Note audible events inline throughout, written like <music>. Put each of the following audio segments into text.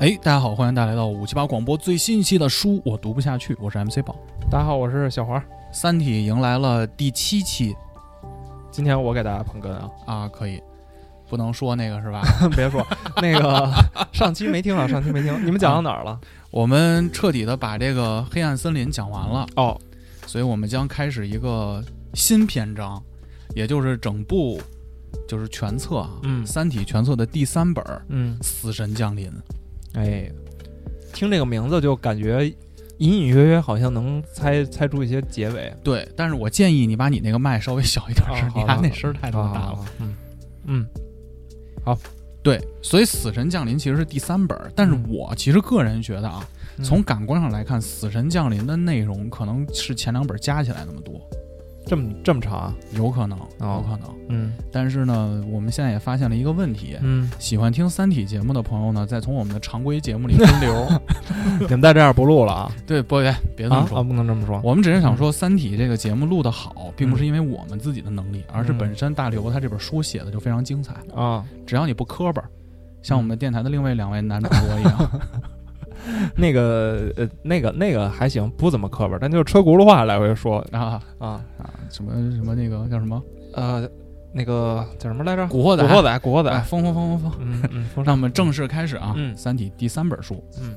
哎，大家好，欢迎大家来到五七八广播最新一期的书，我读不下去，我是 MC 宝。大家好，我是小黄。《三体》迎来了第七期今天我给大家捧哏啊，啊，可以，不能说那个是吧？<laughs> 别说那个 <laughs> 上期没听啊，上期没听，你们讲到哪儿了？我们彻底的把这个黑暗森林讲完了，哦，所以我们将开始一个新篇章，也就是整部就是全册啊，嗯三体》全册的第三本儿嗯《死神降临》。哎，听这个名字就感觉隐隐约约好像能猜猜出一些结尾。对，但是我建议你把你那个麦稍微小一点声，<laughs> 你看那声儿太他妈大了。嗯嗯好对，所以《死神降临》其实是第三本儿，但是嗯我其实个人觉得啊，嗯从感官上来看，《死神降临》的内容可能是前两本加起来那么多，这么这么长啊？有可能，哦有可能。嗯但是呢，我们现在也发现了一个问题，嗯，喜欢听《三体》节目的朋友呢，再从我们的常规节目里分流。<laughs> 你们再这样不录了啊？<laughs> 对，不别别这么说。不能这么说。我们只是想说，《三体》这个节目录得好，并不是因为我们自己的能力，而是嗯本身大刘他这本书写的就非常精彩。啊，只要你不磕巴，像我们的电台的另外两位男主播一样，<laughs> <laughs> 那个呃，那个那个还行，不怎么磕巴，但就是车轱辘话来回说啊啊。啊，什么什么那个叫什么呃，那个叫什么来着？古惑仔，古惑仔，古惑仔。哎，疯疯疯疯疯。嗯嗯，风那我们正式开始啊，嗯三体》第三本书。嗯，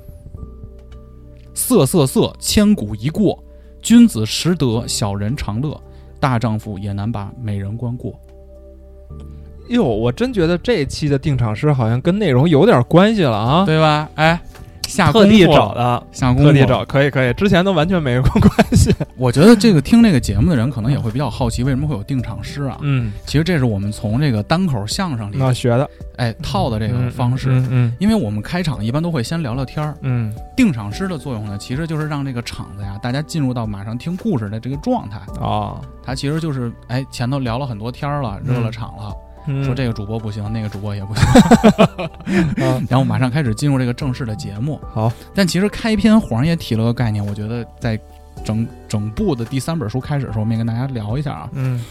色色色，千古一过。君子识得，小人常乐。大丈夫也难把美人关过。哟，我真觉得这期的定场诗好像跟内容有点关系了啊！对吧？哎，下特地找的，下功夫特地找，可以可以，之前都完全没有关系。<laughs> 我觉得这个听这个节目的人可能也会比较好奇，为什么会有定场诗啊？嗯，其实这是我们从这个单口相声里那学的哎套的这个方式。嗯嗯因为我们开场一般都会先聊聊天儿，嗯定场诗的作用呢，其实就是让这个场子呀，大家进入到马上听故事的这个状态。嗯啊，它其实就是，哎，前头聊了很多天儿了，热了场了，嗯说这个主播不行，那个主播也不行，啊 <laughs> 然后马上开始进入这个正式的节目。好，但其实开篇黄也提了个概念，我觉得在整整部的第三本书开始的时候，我们也跟大家聊一下啊，嗯。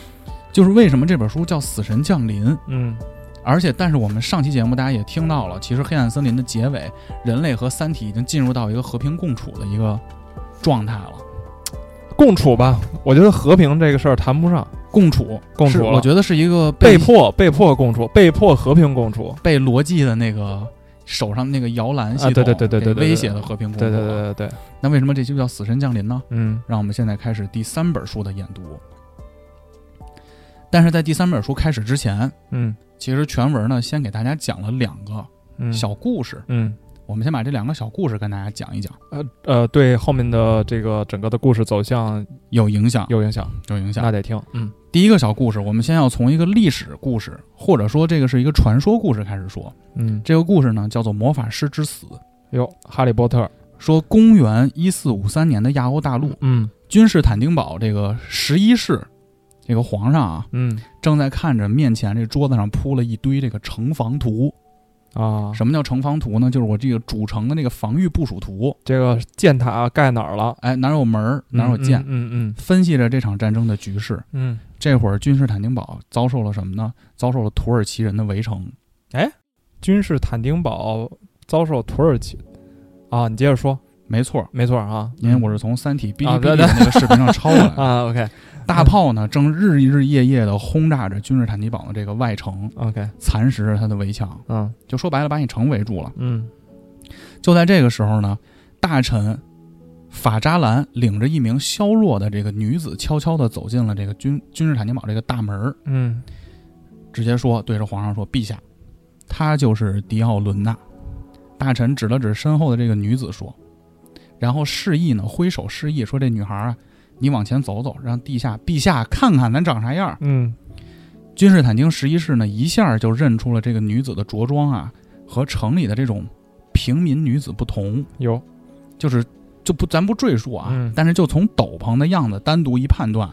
就是为什么这本书叫《死神降临》，嗯。而且但是我们上期节目大家也听到了，其实黑暗森林的结尾，人类和三体已经进入到一个和平共处的一个状态了。共处吧。我觉得和平这个事儿谈不上，共处，共处我觉得是一个被迫被迫共处，被迫和平共处。被逻辑的那个手上那个摇篮系统、啊对对对对对威胁的和平共处。对对对对对，那为什么这期叫《死神降临》呢？嗯让我们现在开始第三本书的研读。但是在第三本书开始之前，嗯其实全文呢先给大家讲了两个嗯，小故事。嗯我们先把这两个小故事跟大家讲一讲，呃呃，对后面的这个整个的故事走向有影响，有影响，有影响那。得听。嗯第一个小故事，我们先要从一个历史故事，或者说这个是一个传说故事开始说。嗯，这个故事呢叫做《魔法师之死》，哟，哈利波特。说公元一四五三年的亚欧大陆，嗯君士坦丁堡这个十一世，这个皇上啊，嗯正在看着面前这桌子上铺了一堆这个城防图。啊，什么叫城防图呢？就是我这个主城的那个防御部署图。这个箭塔盖哪儿了？哎，哪儿有门儿，哪儿有箭，嗯嗯分析着这场战争的局势。嗯这会儿君士坦丁堡遭受了什么呢？遭受了土耳其人的围城。哎，君士坦丁堡遭受土耳其啊，你接着说，没错，没错啊，因为我是从《三体》哔哩哔哩的那个视频上抄过来的。<laughs> 啊，OK。大炮呢，正日日夜夜的轰炸着君士坦丁堡的这个外城，OK，蚕食着它的围墙。嗯。就说白了，把你城围住了。嗯。就在这个时候呢，大臣法扎兰领着一名削弱的这个女子，悄悄的走进了这个君君士坦丁堡这个大门，嗯。直接说对着皇上说：“陛下，她就是迪奥伦娜。”大臣指了指身后的这个女子说，然后示意呢，挥手示意说：“这女孩啊，你往前走走，让陛下陛下看看咱长啥样。”嗯。君士坦丁十一世呢，一下就认出了这个女子的着装啊，和城里的这种平民女子不同，有。就是就不咱不赘述啊，嗯。但是就从斗篷的样子单独一判断，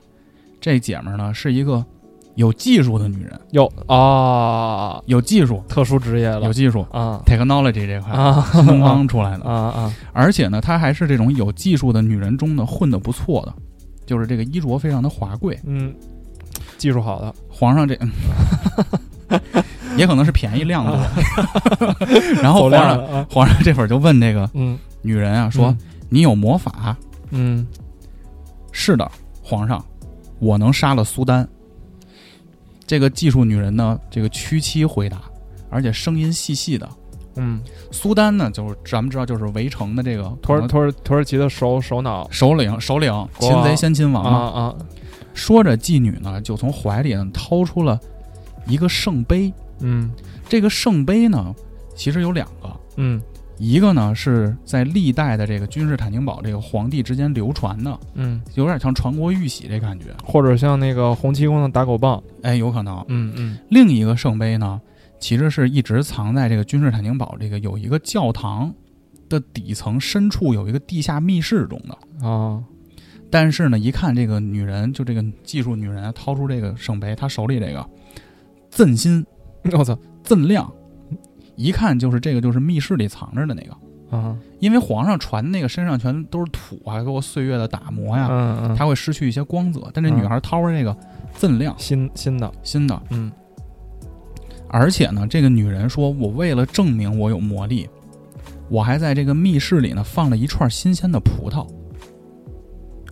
这姐们儿呢是一个有技术的女人，有啊，有技术，特殊职业了。有技术。啊，technology 这块啊。新东方出来的，啊啊。而且呢，她还是这种有技术的女人中呢混得不错的，就是这个衣着非常的华贵。嗯，技术好的。皇上这，<laughs> 也可能是便宜量多。<laughs> 然后皇上啊，皇上这会儿就问这个嗯，女人啊，说嗯：“你有魔法？”嗯。是的，皇上，我能杀了苏丹。这个技术女人呢，这个屈膝回答，而且声音细细的。嗯，苏丹呢，就是咱们知道，就是围城的这个土耳土耳土耳其的首首脑。首领，首领擒贼先擒王啊嘛。啊，说着，妓女呢就从怀里呢掏出了一个圣杯。嗯。这个圣杯呢，其实有两个，嗯一个呢是在历代的这个君士坦丁堡这个皇帝之间流传的，嗯，有点像传国玉玺这感觉。或者像那个洪七公的打狗棒，哎，有可能。嗯嗯另一个圣杯呢，其实是一直藏在这个君士坦丁堡这个有一个教堂的底层深处有一个地下密室中的。啊，但是呢，一看这个女人，就这个技术女人啊掏出这个圣杯，她手里这个锃心 <laughs> 我操锃亮，一看就是这个就是密室里藏着的那个。啊，因为皇上传那个身上全都是土啊，给我岁月的打磨呀，嗯嗯，它会失去一些光泽。但这女孩掏着这个锃亮新新的，新的，嗯而且呢，这个女人说：“我为了证明我有魔力，我还在这个密室里呢放了一串新鲜的葡萄。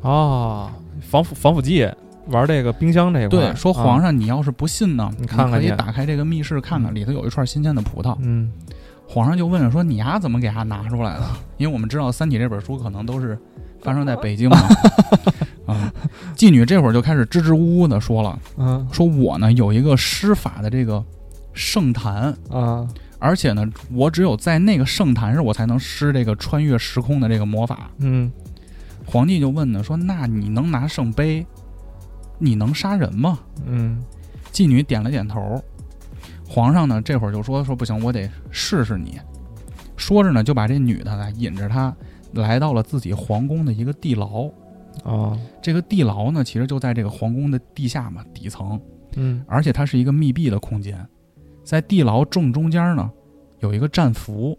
啊，防腐防腐剂，玩这个冰箱这一块，对，说皇啊，上，你要是不信呢，你看看去可以打开这个密室看看，里头有一串新鲜的葡萄。嗯皇上就问了说：“你丫怎么给他拿出来的？”因为我们知道《三体》这本书可能都是发生在北京嘛。<laughs> 啊，妓女这会儿就开始支支吾吾的说了。嗯说我呢有一个施法的这个圣坛，啊，而且呢，我只有在那个圣坛上，我才能施这个穿越时空的这个魔法。嗯皇帝就问呢，说那你能拿圣杯，你能杀人吗？嗯妓女点了点头。皇上呢这会儿就说说不行，我得试试你。说着呢，就把这女的呢引着她来到了自己皇宫的一个地牢。啊，这个地牢呢，其实就在这个皇宫的地下嘛，底层。嗯而且它是一个密闭的空间，在地牢正中间呢，有一个战俘。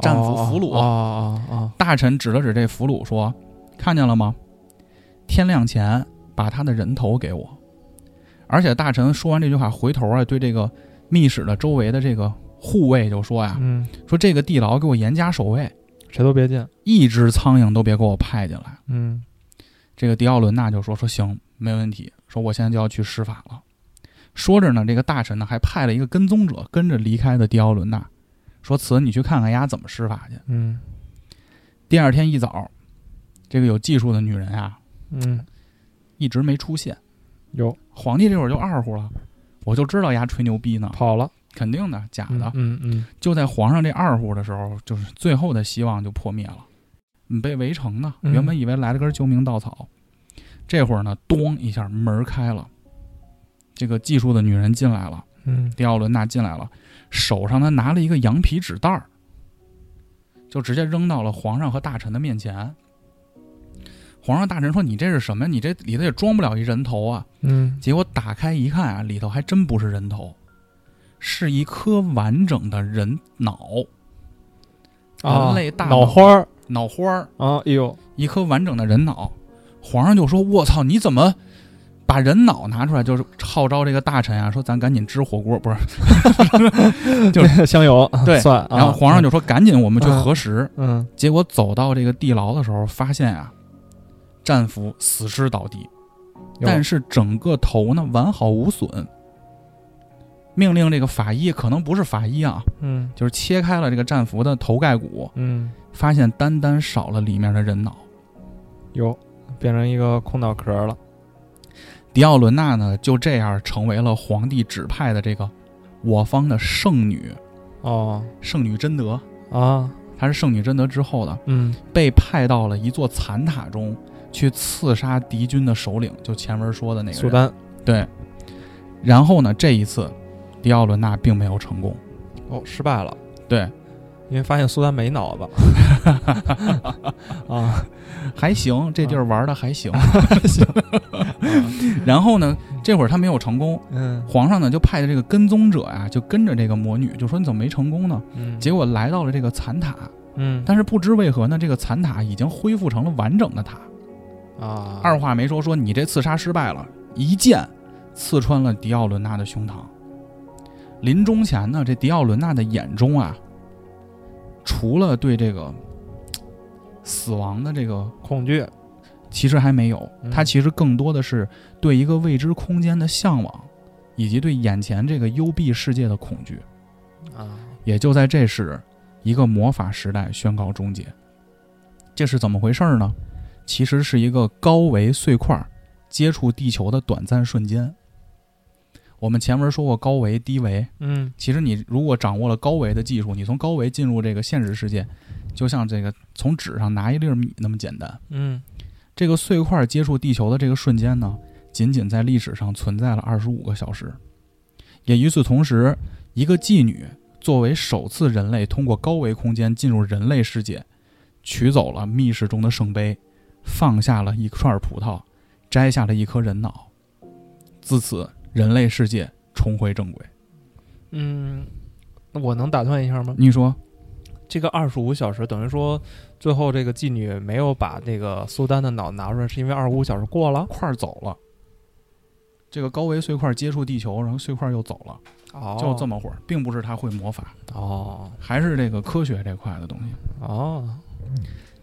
战俘俘虏，啊啊啊，大臣指了指这俘虏说：“看见了吗？天亮前把他的人头给我。”而且大臣说完这句话，回头啊，对这个密室的周围的这个护卫就说呀嗯，：“说这个地牢给我严加守卫，谁都别进，一只苍蝇都别给我派进来。”嗯这个迪奥伦娜就说：“说行，没问题。说我现在就要去施法了。”说着呢，这个大臣呢还派了一个跟踪者跟着离开的迪奥伦娜，说：“此你去看看丫怎么施法去。嗯”第二天一早，这个有技术的女人啊嗯，一直没出现。有皇帝这会儿就二乎了，我就知道丫吹牛逼呢，跑了，肯定的，假的。嗯嗯就在皇上这二乎的时候，就是最后的希望就破灭了。你被围城呢，嗯原本以为来了根救命稻草，这会儿呢，咚一下门开了，这个技术的女人进来了，嗯迪奥伦娜进来了，手上呢拿了一个羊皮纸袋儿，就直接扔到了皇上和大臣的面前。皇上大臣说：“你这是什么呀？你这里头也装不了一人头啊！”嗯结果打开一看啊，里头还真不是人头，是一颗完整的人脑，啊人类大脑花儿脑花儿，啊，哎呦，一颗完整的人脑。皇上就说：“我操，你怎么把人脑拿出来？”就是号召这个大臣啊，说咱赶紧支火锅，不是？<laughs> 就是 <laughs> 香油对蒜，然后皇上就说：“赶紧，我们去核实。嗯结果走到这个地牢的时候，发现啊，战俘死尸倒地，但是是整个头呢完好无损。命令这个法医，可能不是法医啊，嗯。就是切开了这个战俘的头盖骨，嗯。发现单单少了里面的人脑。有变成一个空脑壳了，迪奥伦娜呢，就这样成为了皇帝指派的这个我方的圣女，哦。圣女贞德。啊。她是圣女贞德之后的，嗯。被派到了一座残塔中去刺杀敌军的首领，就前文说的那个人。苏丹对。然后呢，这一次，迪奥伦纳并没有成功。哦失败了，对，因为发现苏丹没脑子 <laughs> 啊，还行，这地儿玩的还行。<laughs> <laughs> 然后呢，这会儿他没有成功，嗯皇上呢就派的这个跟踪者呀、就跟着这个魔女，就说你怎么没成功呢？嗯结果来到了这个残塔，嗯但是不知为何呢，这个残塔已经恢复成了完整的塔。啊二话没说，说你这刺杀失败了，一剑刺穿了迪奥伦娜的胸膛。临终前呢，这迪奥伦娜的眼中啊，除了对这个死亡的这个恐惧，其实还没有，嗯他其实更多的是对一个未知空间的向往，以及对眼前这个幽闭世界的恐惧。啊，也就在这时，一个魔法时代宣告终结。这是怎么回事呢？其实是一个高维碎块接触地球的短暂瞬间。我们前文说过高维、低维，嗯其实你如果掌握了高维的技术，你从高维进入这个现实世界，就像这个从纸上拿一粒米那么简单。嗯这个碎块接触地球的这个瞬间呢，仅仅在历史上存在了二十五个小时。也与此同时，一个妓女作为首次人类通过高维空间进入人类世界，取走了密室中的圣杯，放下了一串葡萄，摘下了一颗人脑。自此，人类世界重回正轨。嗯，那我能打断一下吗？你说，这个二十五小时等于说，最后这个妓女没有把那个苏丹的脑拿出来，是因为二十五小时过了。块儿走了。这个高维碎块接触地球，然后碎块又走了，哦就这么会儿，并不是他会魔法，哦还是这个科学这块的东西。哦，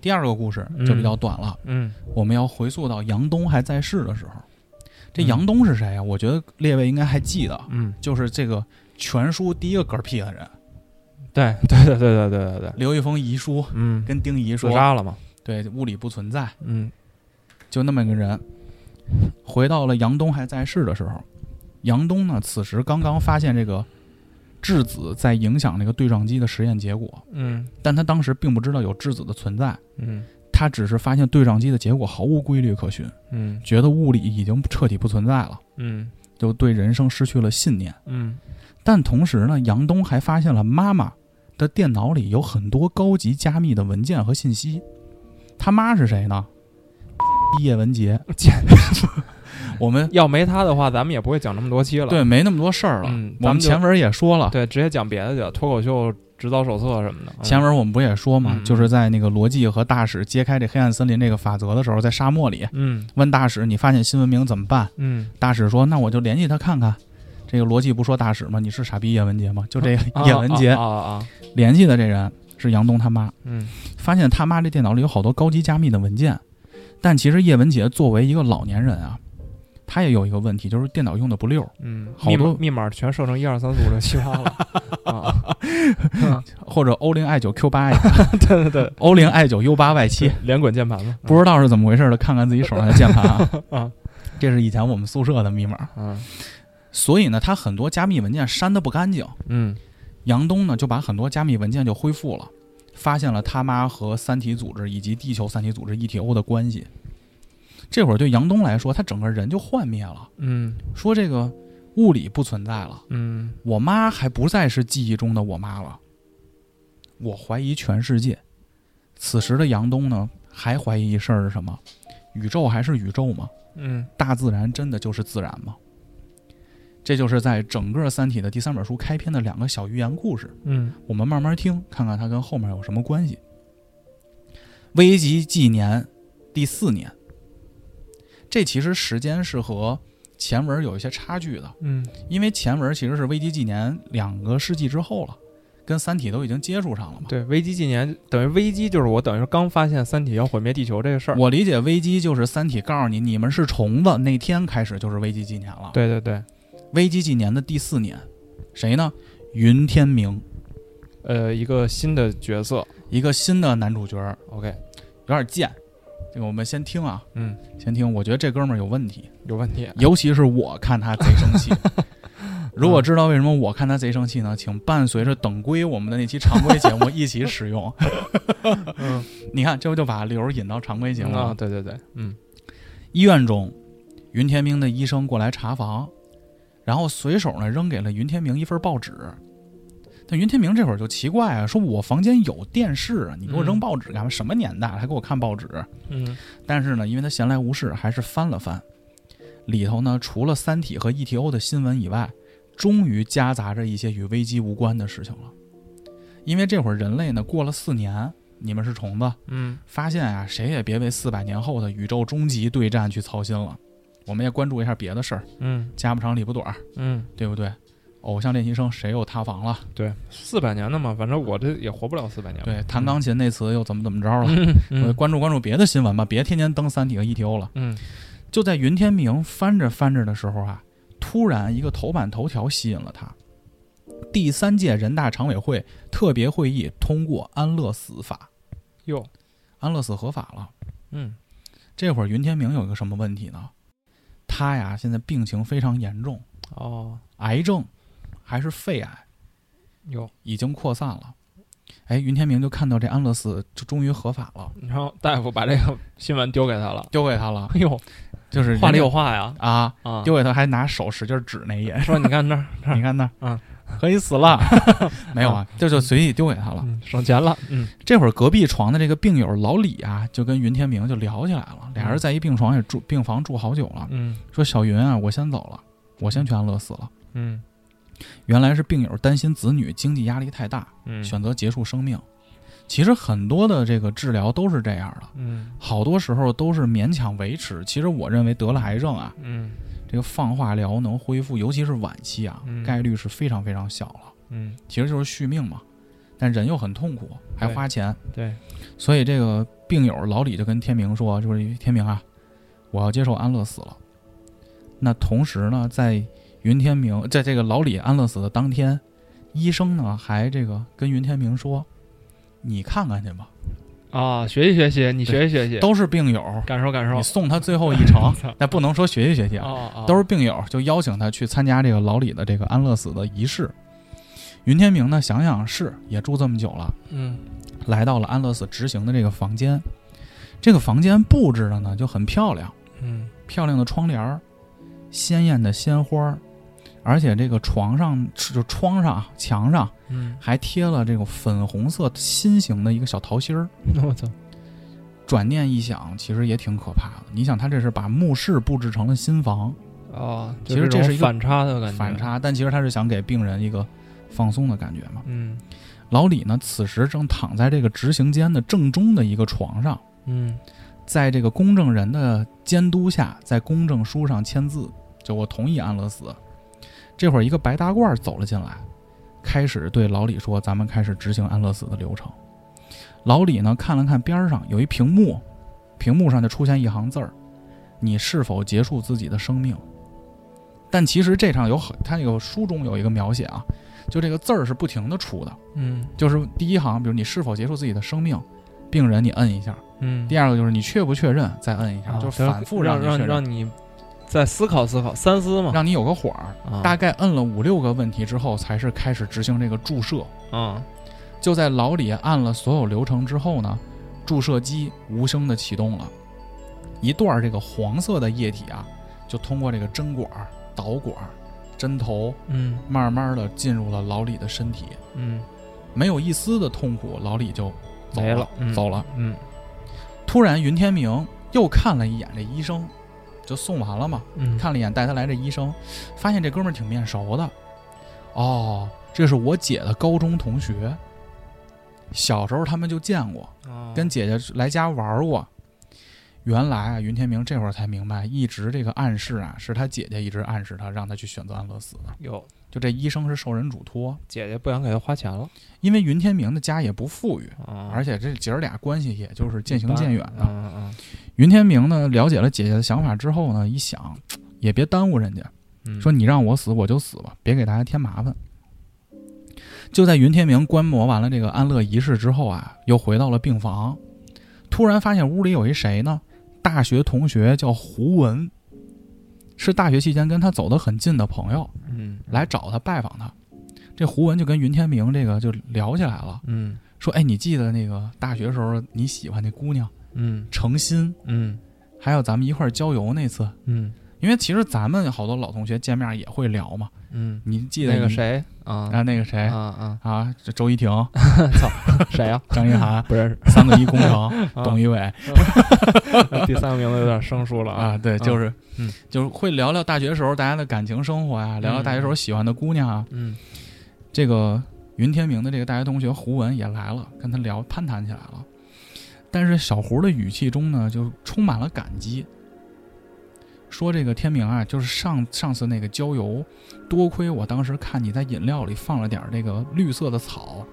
第二个故事就比较短了，嗯。我们要回溯到杨东还在世的时候。这嗯。杨东是谁呀、我觉得列位应该还记得，嗯，就是这个全书第一个嗝屁的人，对对对对对对对。对，留一封遗书嗯，跟丁仪自说，杀了嘛？对，物理不存在，嗯。就那么一个人。回到了杨东还在世的时候，杨东呢，此时刚刚发现这个质子在影响那个对撞机的实验结果，嗯但他当时并不知道有质子的存在，嗯他只是发现对撞机的结果毫无规律可循，嗯觉得物理已经彻底不存在了，嗯就对人生失去了信念。嗯但同时呢，杨东还发现了妈妈的电脑里有很多高级加密的文件和信息。他妈是谁呢？叶文洁。<laughs> 简我们要没他的话，咱们也不会讲那么多期了。对没那么多事儿了。我们前文也说了，对，直接讲别的去了，脱口秀指导手册什么的。嗯前文我们不也说嘛，嗯就是在那个罗辑和大使揭开这黑暗森林这个法则的时候，在沙漠里嗯问大使：“你发现新文明怎么办嗯，？”大使说：“那我就联系他看看。”这个逻辑不说大使吗？你是傻逼叶文洁吗？就这个啊叶文洁啊啊啊，联系的这人是杨东他妈。嗯发现他妈这电脑里有好多高级加密的文件，但其实叶文洁作为一个老年人啊，他也有一个问题，就是电脑用的不溜，嗯，好多密码全设成一二三四五六七八了 <laughs> 啊！<laughs> 或者欧零 i 九 q 八 i <laughs> 对对对，欧零 i 九 u 八 y 七，连滚键盘嘛，不知道是怎么回事的，看看自己手上的键盘啊，啊。这是以前我们宿舍的密码，嗯所以呢，他很多加密文件删的不干净，嗯。杨东呢就把很多加密文件就恢复了，发现了他妈和三体组织以及地球三体组织 ETO 的关系。这会儿对杨东来说，他整个人就幻灭了，嗯说这个物理不存在了。嗯我妈还不再是记忆中的我妈了，我怀疑全世界。此时的杨东呢，还怀疑一事儿是什么？宇宙还是宇宙吗？嗯大自然真的就是自然吗？这就是在整个《三体》的第三本书开篇的两个小寓言故事，嗯我们慢慢听，看看它跟后面有什么关系。危急纪年第四年，这其实时间是和前文有一些差距的。嗯因为前文其实是危机纪年两个世纪之后了，跟《三体》都已经接触上了嘛。对，危机纪年等于危机就是我等于是刚发现三体要毁灭地球这个事儿。我理解危机就是《三体》告诉你你们是虫子，那天开始就是危机纪年了。，对对对，危机纪年的第四年，谁呢？云天明，呃，一个新的角色一个新的男主角，，OK，有点贱。这个我们先听啊，嗯，先听。我觉得这哥们儿有问题，有问题。尤其是我看他贼生气。<laughs> 如果知道为什么我看他贼生气呢？请伴随着等归我们的那期常规节目一起使用。<laughs> 嗯，你看，这不就把刘儿引到常规节目了？啊，对对对，嗯医院中，云天明的医生过来查房，然后随手呢扔给了云天明一份报纸。但云天明这会儿就奇怪啊，说我房间有电视啊，你给我扔嗯报纸干嘛？什么年代了还给我看报纸？嗯但是呢，因为他闲来无事，还是翻了翻，里头呢除了《三体》和 ETO 的新闻以外，终于夹杂着一些与危机无关的事情了。因为这会儿人类呢过了四年，你们是虫子，嗯发现啊，谁也别为四百年后的宇宙终极对战去操心了。我们也关注一下别的事儿，嗯家不长里不短儿，嗯对不对？偶像练习生谁又塌房了？对，四百年的嘛，反正我这也活不了四百年吧。对，弹钢琴那次又怎么怎么着了？嗯，我嗯关注关注别的新闻吧，别天天登三体和 ETO 了。嗯就在云天明翻着翻着的时候啊，突然一个头版头条吸引了他。第三届人大常委会特别会议通过安乐死法，哟，安乐死合法了。嗯这会儿云天明有一个什么问题呢？他呀现在病情非常严重，哦癌症还是肺癌，哟，已经扩散了。哎，云天明就看到这安乐死就终于合法了，然后大夫把这个新闻丢给他了。丢给他了，哎呦，就是话里有话呀啊，啊！丢给他还拿手使劲指那一眼，说你看那儿，<laughs> 你看那儿，嗯，可以死了，<laughs> 没有啊，这就随意丢给他了。嗯省钱了。嗯这会儿隔壁床的这个病友老李啊，就跟云天明就聊起来了，俩人在一病床也住病房住好久了，嗯说小云啊，我先走了，我先去安乐死了。嗯原来是病友担心子女经济压力太大，嗯，选择结束生命。其实很多的这个治疗都是这样的，嗯好多时候都是勉强维持。其实我认为得了癌症啊，嗯这个放化疗能恢复，尤其是晚期啊，嗯概率是非常非常小了。嗯，其实就是续命嘛，但人又很痛苦，还花钱，对，所以这个病友老李就跟天明说，就是天明啊，我要接受安乐死了。那同时呢，在云天明在这个老李安乐死的当天，医生呢还这个跟云天明说，你看看去吧，啊，学习学习，你学习学习，都是病友，感受感受你。送他最后一程，<laughs> 那不能说学习学习啊，哦哦，都是病友，就邀请他去参加这个老李的这个安乐死的仪式。云天明呢，想想是也住这么久了，嗯来到了安乐死执行的这个房间。这个房间布置的呢就很漂亮，嗯漂亮的窗帘儿，鲜艳的鲜花儿，而且这个床上就窗上墙上嗯，还贴了这个粉红色心形的一个小桃心儿。我操，转念一想，其实也挺可怕的。你想，他这是把墓室布置成了新房，哦，其实这是一个反差的感觉，反，差，但其实他是想给病人一个放松的感觉嘛。嗯老李呢，此时正躺在这个执行间的正中的一个床上，嗯在这个公证人的监督下，在公证书上签字，就我同意安乐死。这会儿，一个白大褂走了进来，开始对老李说：“咱们开始执行安乐死的流程。”老李呢看了看边上有一屏幕，屏幕上就出现一行字儿：“你是否结束自己的生命？”但其实这场有很，他那个书中有一个描写啊，就这个字儿是不停的出的，嗯就是第一行，比如你是否结束自己的生命，病人你摁一下。嗯，第二个就是你确不确认，再摁一下，啊就是反复让让你确认，让你再思考思考，三思嘛，让你有个火儿。啊。大概摁了五六个问题之后，才是开始执行这个注射。啊。就在老李按了所有流程之后呢，注射机无声的启动了，一段这个黄色的液体啊，就通过这个针管、导管、针头，嗯。慢慢的进入了老李的身体，嗯。没有一丝的痛苦，老李就走了没了，嗯。走了。嗯。突然，云天明又看了一眼这医生，就送完了嘛。嗯，看了一眼带他来这医生，发现这哥们儿挺面熟的。哦，这是我姐的高中同学，小时候他们就见过，哦跟姐姐来家玩过。原来啊，云天明这会儿才明白，一直这个暗示啊，是他姐姐一直暗示他，让他去选择安乐死的。有就这医生是受人嘱托，姐姐不想给他花钱了因为云天明的家也不富裕，啊，而且这姐儿俩关系也就是渐行渐远的。嗯嗯云天明呢，了解了姐姐的想法之后呢，一想，也别耽误人家，嗯，说你让我死我就死吧，别给大家添麻烦。就在云天明观摩完了这个安乐仪式之后啊，又回到了病房，突然发现屋里有一谁呢？大学同学叫胡文，是大学期间跟他走得很近的朋友，嗯。来找他拜访他。这胡文就跟云天明这个就聊起来了，嗯。说：“哎，你记得那个大学时候你喜欢那姑娘嗯。程心，嗯。还有咱们一块儿郊游那次？嗯。因为其实咱们好多老同学见面也会聊嘛。嗯，你记得你那个谁啊。然后，那个谁啊啊，啊，这周一婷、<laughs> 操谁呀？<laughs> 张一涵，<laughs> 不认识，三个一工程，啊。董一伟第三个名字有点生疏了啊，对，就是，嗯，就是会聊聊大学时候大家的感情生活呀，聊聊大学时候喜欢的姑娘啊。嗯。这个云天明的这个大学同学胡文也来了，跟他聊攀谈起来了。但是小胡的语气中呢，就充满了感激，说这个天明啊，就是上上次那个郊游，多亏我当时看你在饮料里放了点儿这个绿色的草，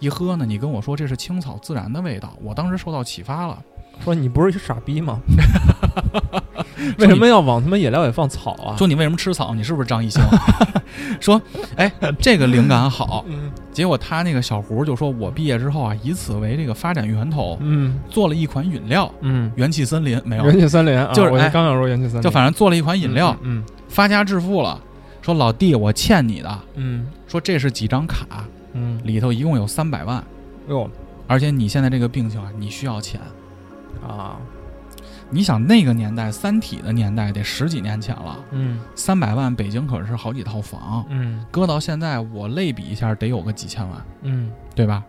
一喝呢，你跟我说这是青草自然的味道，我当时受到启发了。说你不是一傻逼吗？<laughs> 为什么要往他妈饮料里放草啊？说你为什么吃草？你是不是张艺兴？<laughs> 说，哎，这个灵感好。嗯结果他那个小胡就说，我毕业之后啊，以此为这个发展源头，嗯做了一款饮料，嗯，元气森林没有，元气森林啊，我就是哎刚想说元气森林，就反正做了一款饮料，嗯发家致富了。说老弟，我欠你的。嗯说这是几张卡，嗯，里头一共有三百万，哟而且你现在这个病情啊，你需要钱。啊，你想那个年代，《三体》的年代得十几年前了，嗯。三百万北京可是好几套房，嗯。搁到现在我类比一下，得有个几千万，嗯。对吧？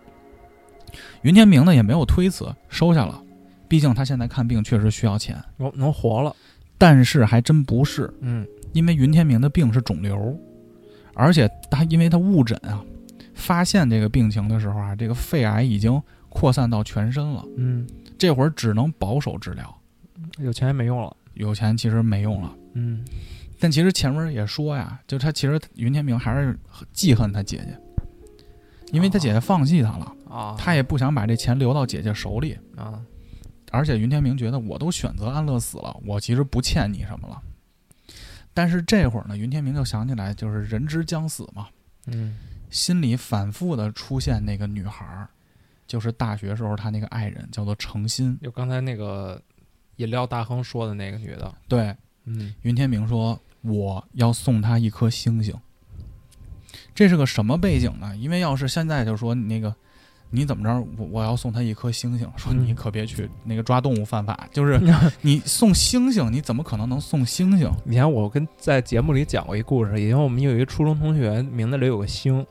云天明呢也没有推辞，收下了，毕竟他现在看病确实需要钱，能能活了，但是还真不是，嗯。因为云天明的病是肿瘤，而且他因为他误诊啊，发现这个病情的时候啊，这个肺癌已经扩散到全身了，嗯，这会儿只能保守治疗，有钱也没用了，有钱其实没用了。嗯。但其实前面也说呀，就他其实云天明还是记恨他姐姐，因为他姐姐放弃他了，啊，他也不想把这钱留到姐姐手里。啊，而且云天明觉得我都选择安乐死了，我其实不欠你什么了。但是这会儿呢，云天明就想起来，就是人之将死嘛，嗯。心里反复的出现那个女孩儿，就是大学时候他那个爱人，叫做程心。就刚才那个饮料大亨说的那个女的，对，嗯云天明说：“我要送她一颗星星。”这是个什么背景呢？因为要是现在就说你那个，你怎么着？我我要送她一颗星星，说嗯你可别去那个抓动物犯法。就是 <laughs> 你送星星，你怎么可能能送星星？以前我跟在节目里讲过一故事，以前我们有一个初中同学，名字里有个星，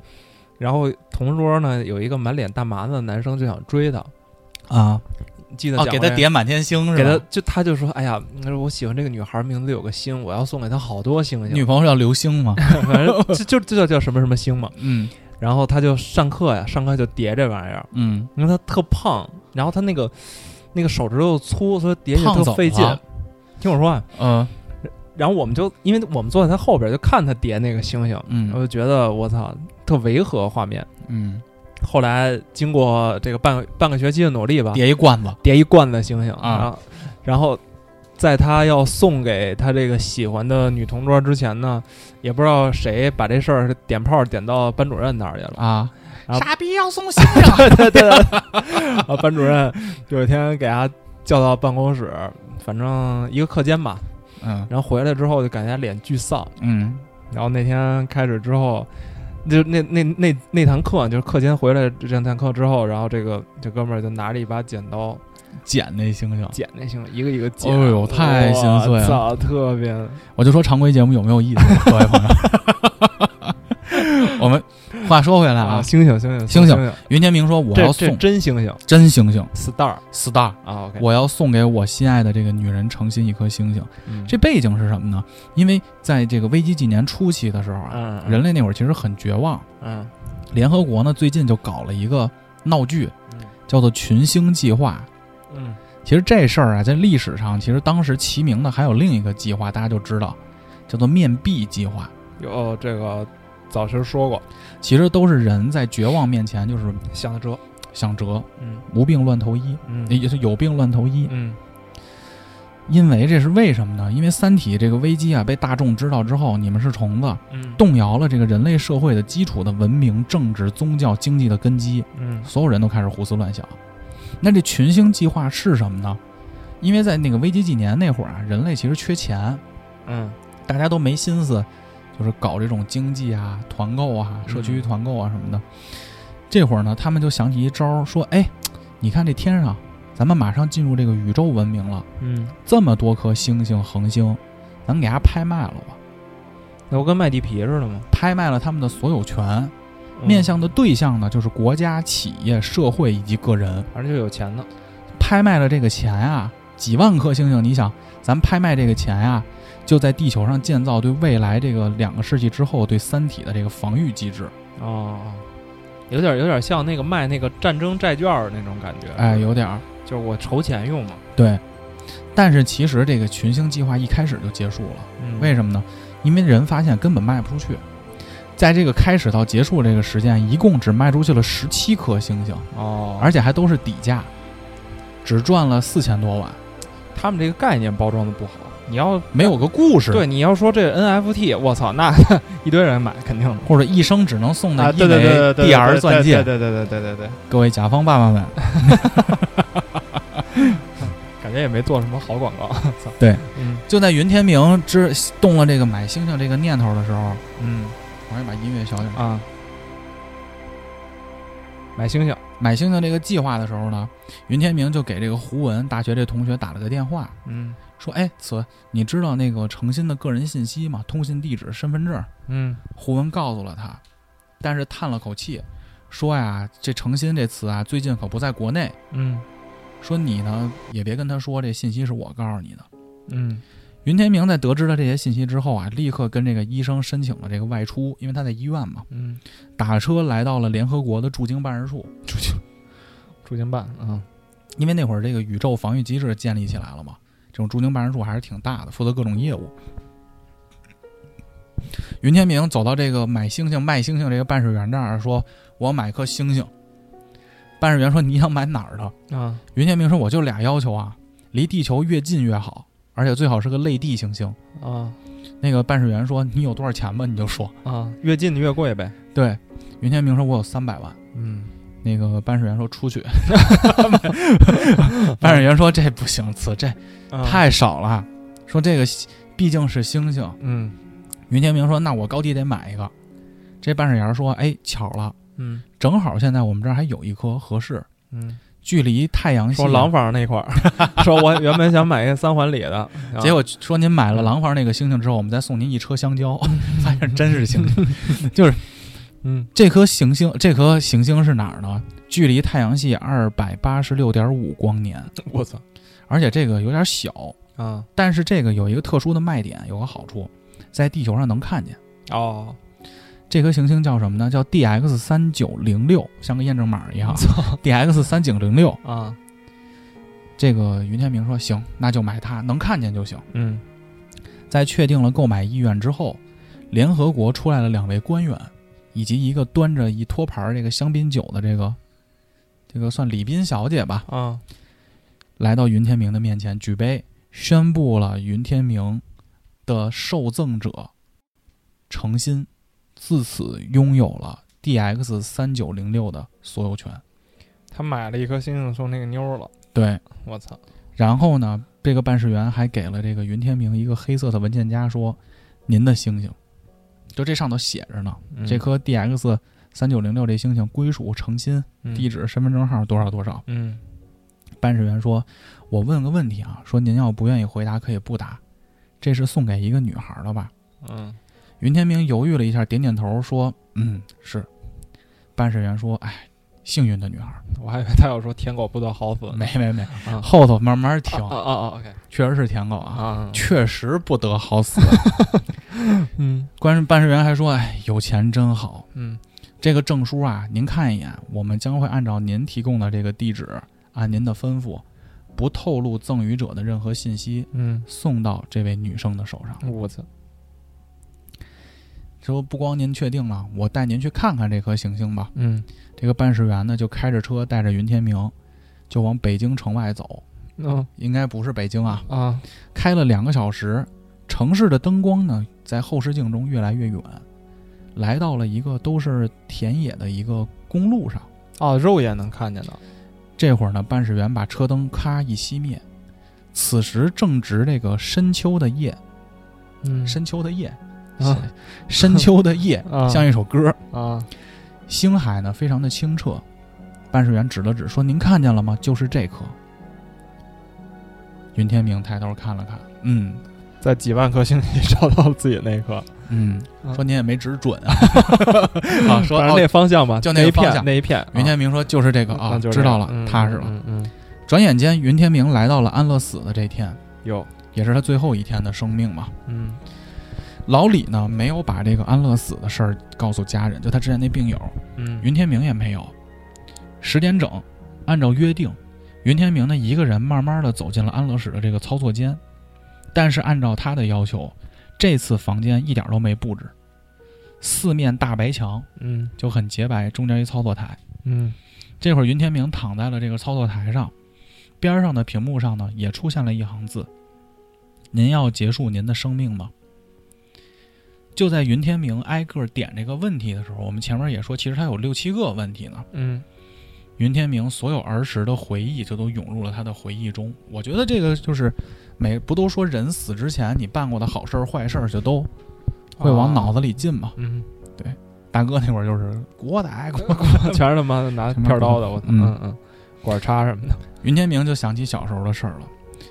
然后同桌呢有一个满脸大麻子的男生就想追她，啊，哦，记得讲过这给她叠满天星是吧？给他就他就说，哎呀，我喜欢这个女孩，名字有个星，我要送给她好多星星，女朋友叫流星吗？<laughs> 反正就就就叫叫什么什么星嘛。嗯。然后他就上课呀，上课就叠这玩意儿，嗯，因为他特胖，然后他那个那个手指头又粗，所以叠起来特费劲。听我说啊，嗯。然后我们就因为我们坐在他后边，就看他叠那个星星，嗯。我嗯就觉得我操，特违和画面。嗯，后来经过这个半个半个学期的努力吧，叠一罐子。叠一罐子星星啊然后然后在他要送给他这个喜欢的女同桌之前呢，也不知道谁把这事儿点炮点到班主任那儿去了。啊，傻逼要送星星，<laughs> 对对对，啊 <laughs> 班主任有一天给他叫到办公室，反正一个课间吧，嗯然后回来之后就感觉他脸巨丧。嗯然后那天开始之后，就那那那那堂课就是课间回来这堂课之后，然后这个这哥们儿就拿着一把剪刀剪那星星，剪那星星，一个一个剪。哎呦太心碎了特别我就说常规节目有没有意思，各位朋友。<laughs> 话说回来啊！啊，星星星星星星星，云天明说我要送真星星真星星，star star，啊我要送给我心爱的这个女人诚心一颗星星。嗯这背景是什么呢？因为在这个危机几年初期的时候啊，人类那会儿其实很绝望。嗯联合国呢最近就搞了一个闹剧，嗯叫做群星计划。嗯其实这事儿啊，在历史上其实当时齐名的还有另一个计划，大家就知道，叫做面壁计划。有这个早时说过，其实都是人在绝望面前就是想得折，想辙，嗯无病乱投医，嗯也就是有病乱投医。嗯因为这是为什么呢？因为《三体》这个危机啊被大众知道之后，你们是虫子，嗯动摇了这个人类社会的基础的文明、政治、宗教、经济的根基，嗯所有人都开始胡思乱想。那这群星计划是什么呢？因为在那个危机几年那会儿啊，人类其实缺钱，嗯大家都没心思，就是搞这种经济啊、团购啊、社区团购啊什么的。这会儿呢，他们就想起一招儿，说：“哎，你看这天上，咱们马上进入这个宇宙文明了，嗯，这么多颗星星恒星，咱们给它拍卖了吧？那不跟卖地皮似的吗？拍卖了他们的所有权，嗯面向的对象呢，就是国家、企业、社会以及个人。反正就有钱的，拍卖了这个钱啊，几万颗星星，你想，咱拍卖这个钱呀、就在地球上建造对未来这个两个世纪之后对三体的这个防御机制。哦，有点有点像那个卖那个战争债券儿那种感觉，哎，有点儿。就是我筹钱用嘛，对。但是其实这个群星计划一开始就结束了，嗯。为什么呢？因为人发现根本卖不出去，在这个开始到结束这个时间，一共只卖出去了十七颗星星，哦，而且还都是底价，只赚了四千多万，他们这个概念包装的不好。你要没有个故事，对，你要说这 NFT，我操，那 <laughs> 一堆人买肯定的。或者一生只能送的啊，一对对对对枚 DR 钻戒。对对对对对对，各位甲方爸爸们，<laughs> 感觉也没做什么好广告。操，对，嗯就在云天明之动了这个买星星这个念头的时候，嗯我先把音乐小点。啊，买星星，买星星这个计划的时候呢，云天明就给这个胡文大学这同学打了个电话，嗯说：“哎，此你知道那个诚心的个人信息吗？通信地址、身份证。嗯”胡文告诉了他，但是叹了口气，说呀：“这诚心这词啊，最近可不在国内。嗯说你呢，也别跟他说这信息是我告诉你的。”嗯云天明在得知了这些信息之后啊，立刻跟这个医生申请了这个外出，因为他在医院嘛，嗯，打车来到了联合国的驻京办事处。驻京 <laughs> 驻京办啊，因为那会儿这个宇宙防御机制建立起来了嘛，这种驻京办事处还是挺大的，负责各种业务。云天明走到这个买星星卖星星这个办事员那儿，说：“我买颗星星。”办事员说：“你想买哪儿的啊？”云天明说：“我就俩要求啊，离地球越近越好，而且最好是个类地行星。啊”那个办事员说：“你有多少钱吧？你就说。啊，越近越贵呗。”对，云天明说：“我有三百万。”嗯，那个办事员说：“出去。<laughs> ” <laughs> 办事员说：“这不行，此这啊太少了。说这个毕竟是星星。嗯云天明说：“那我高低得买一个。”这办事员说：“哎，巧了，嗯正好现在我们这儿还有一颗合适，嗯，距离太阳系说廊坊那块儿，<laughs> 说我原本想买一个三环里的，<laughs> 啊。结果说您买了廊坊那个星星之后，我们再送您一车香蕉，<laughs> 发现真是星星。就是嗯。这颗行星，这颗行星是哪儿呢？距离太阳系二百八十六点五光年，我操。而且这个有点小，啊。但是这个有一个特殊的卖点，有个好处，在地球上能看见。哦，这颗行星叫什么呢？叫 DX 三九零六，像个验证码一样。DX 三九零六，啊这个云天明说行，那就买它，能看见就行。嗯在确定了购买意愿之后，联合国出来了两位官员，以及一个端着一托盘这个香槟酒的这个这个算礼宾小姐吧，啊来到云天明的面前，举杯宣布了云天明的受赠者诚心自此拥有了 DX 三九零六的所有权。他买了一颗星星送那个妞儿了，对，我操，然后呢，这个办事员还给了这个云天明一个黑色的文件夹，说：“您的星星，就这上头写着呢，嗯这颗 DX 三九零六这星星归属诚心，嗯地址、身份证号多少多少。嗯”办事员说：“我问个问题啊，说您要不愿意回答可以不答，这是送给一个女孩的吧嗯？”云天明犹豫了一下，点点头说：“嗯，是。”办事员说：“哎，幸运的女孩，我还以为他要说舔狗不得好死，没没没，啊。后头慢慢听，啊啊啊，OK。确实是舔狗啊，啊，确实不得好死。<laughs> ”嗯。关办事员还说：“哎，有钱真好，嗯。这个证书啊，您看一眼，我们将会按照您提供的这个地址，按您的吩咐，不透露赠与者的任何信息，嗯，送到这位女生的手上。我操，说不光您确定了，我带您去看看这颗行星吧。嗯。这个办事员呢，就开着车带着云天明，就往北京城外走，嗯应该不是北京啊，啊。开了两个小时，城市的灯光呢，在后视镜中越来越远，来到了一个都是田野的一个公路上。哦，肉眼能看见的，这会儿呢，办事员把车灯咔一熄灭，此时正值这个深秋的夜，嗯。深秋的夜，啊。深秋的夜，啊。像一首歌。啊。星海呢非常的清澈，办事员指了指说：“您看见了吗？就是这颗。”云天明抬头看了看，嗯。在几万颗星里找到了自己那颗，嗯，啊。说您也没指准啊，<laughs> 啊说那方向吧，就那一片那一片，云天明说就是这个啊，知道了，嗯踏实了。转眼间，云天明来到了安乐死的这天，有，也是他最后一天的生命嘛。嗯老李呢，没有把这个安乐死的事儿告诉家人，就他之前那病友嗯，云天明也没有。十点整，按照约定，云天明呢一个人慢慢的走进了安乐室的这个操作间，但是按照他的要求，这次房间一点都没布置，四面大白墙嗯就很洁白，中间一操作台。嗯这会儿云天明躺在了这个操作台上，边上的屏幕上呢也出现了一行字：“您要结束您的生命吗？”就在云天明挨个点这个问题的时候，我们前面也说，其实他有六七个问题呢。嗯云天明所有儿时的回忆就都涌入了他的回忆中。我觉得这个就是每不都说人死之前你办过的好事儿坏事儿就都会往脑子里进嘛。嗯，对大哥那会儿就是国歹国全是他妈的拿片刀的，我操，嗯嗯嗯，管叉什么的，云天明就想起小时候的事儿了。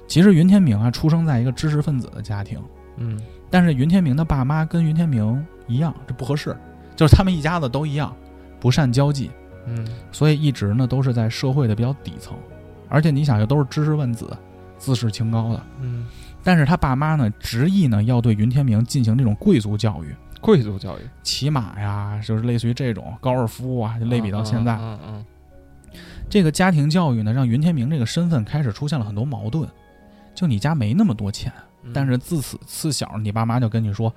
其实云天明啊，出生在一个知识分子的家庭，嗯但是云天明的爸妈跟云天明一样，这不合适，就是他们一家子都一样，不善交际，嗯所以一直呢都是在社会的比较底层。而且你想，这都是知识分子，自视清高的。嗯，但是他爸妈呢，执意呢要对云天明进行这种贵族教育，贵族教育，骑马呀，就是类似于这种高尔夫啊，就类比到现在。嗯嗯这个家庭教育呢，让云天明这个身份开始出现了很多矛盾。就你家没那么多钱，嗯，但是自此自小你爸妈就跟你说，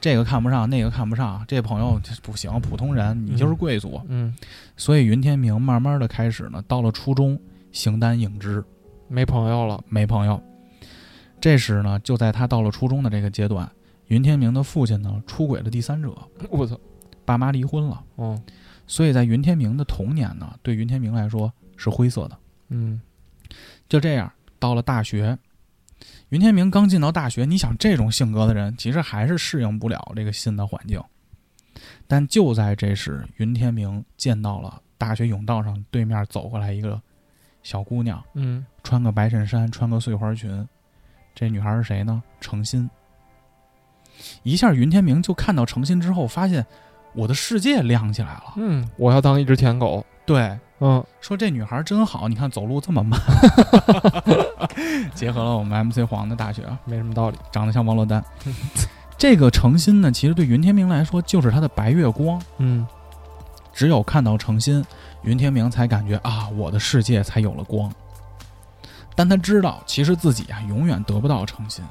这个看不上，那个看不上，这朋友不行，普通人，你就是贵族。嗯，所以云天明慢慢的开始呢，到了初中，形单影只，没朋友了，没朋友。这时呢，就在他到了初中的这个阶段，云天明的父亲呢出轨了第三者，我操，爸妈离婚了。嗯所以在云天明的童年呢，对云天明来说是灰色的。嗯。就这样，到了大学，云天明刚进到大学，你想这种性格的人，其实还是适应不了这个新的环境。但就在这时，云天明见到了大学甬道上对面走过来一个小姑娘，嗯，穿个白衬衫，穿个碎花裙。这女孩是谁呢？程心。一下，云天明就看到程心之后，发现我的世界亮起来了。嗯，我要当一只舔狗，对，嗯说这女孩真好，你看走路这么慢，<laughs> 结合了我们 MC 黄的大学啊，没什么道理，长得像王珞丹。<laughs> 这个诚心呢，其实对云天明来说就是他的白月光。嗯只有看到诚心，云天明才感觉啊，我的世界才有了光。但他知道，其实自己啊，永远得不到诚心，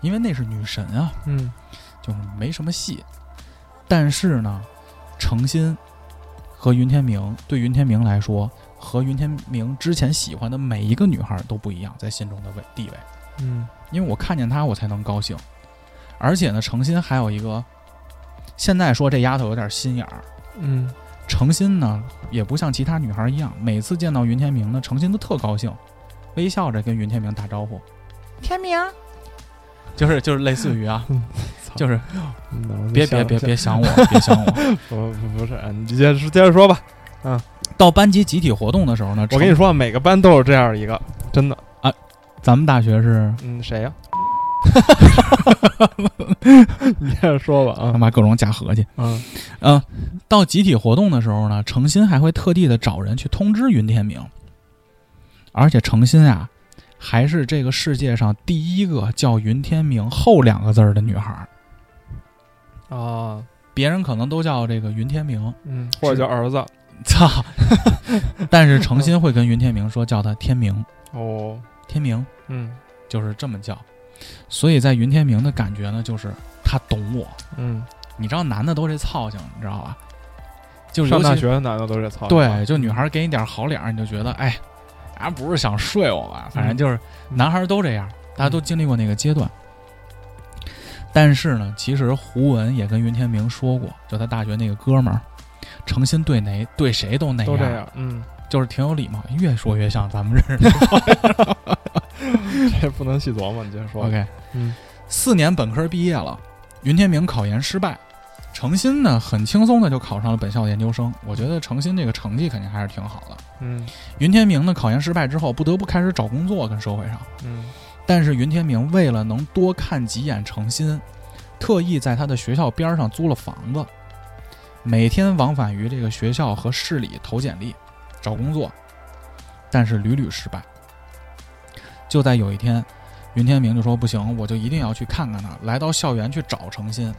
因为那是女神啊，嗯就是没什么戏。但是呢，诚心和云天明对云天明来说，和云天明之前喜欢的每一个女孩都不一样，在心中的位地位。嗯因为我看见她，我才能高兴。而且呢，程心还有一个，现在说这丫头有点心眼儿。嗯程心呢，也不像其他女孩一样，每次见到云天明呢，程心都特高兴，微笑着跟云天明打招呼。天明，就是就是类似于啊，<laughs> 就是嗯，别别别别想我，别想我。<laughs> 不不不是，你接着接着说吧。嗯到班级集体活动的时候呢，我跟你说，每个班都有这样一个，真的啊。咱们大学是嗯，谁呀？<laughs> 你接着说吧啊。他妈各种假合计。嗯嗯，到集体活动的时候呢，诚心还会特地的找人去通知云天明，而且诚心啊，还是这个世界上第一个叫云天明后两个字儿的女孩儿。啊，别人可能都叫这个云天明，嗯，或者叫儿子。操！<laughs> 但是诚心会跟云天明说叫他天明，哦，天明嗯就是这么叫。所以在云天明的感觉呢，就是他懂我。嗯，你知道男的都这操性，你知道吧？就是上大学的男的都是操。对，就女孩给你点好脸儿，你就觉得哎，俺不是想睡我吧？反正就是嗯男孩都这样，大家都经历过那个阶段。但是呢，其实胡文也跟云天明说过，就他大学那个哥们儿，诚心对哪对谁都那样，都这样。嗯，就是挺有礼貌。越说越像咱们认识的。<laughs> 这不能细琢磨，你接着说。OK，嗯四年本科毕业了，云天明考研失败，诚心呢很轻松的就考上了本校的研究生。我觉得诚心这个成绩肯定还是挺好的。嗯云天明呢考研失败之后，不得不开始找工作跟社会上。嗯但是云天明为了能多看几眼程心，特意在他的学校边上租了房子，每天往返于这个学校和市里投简历找工作，但是屡屡失败。就在有一天，云天明就说：“不行，我就一定要去看看他。”来到校园去找程心，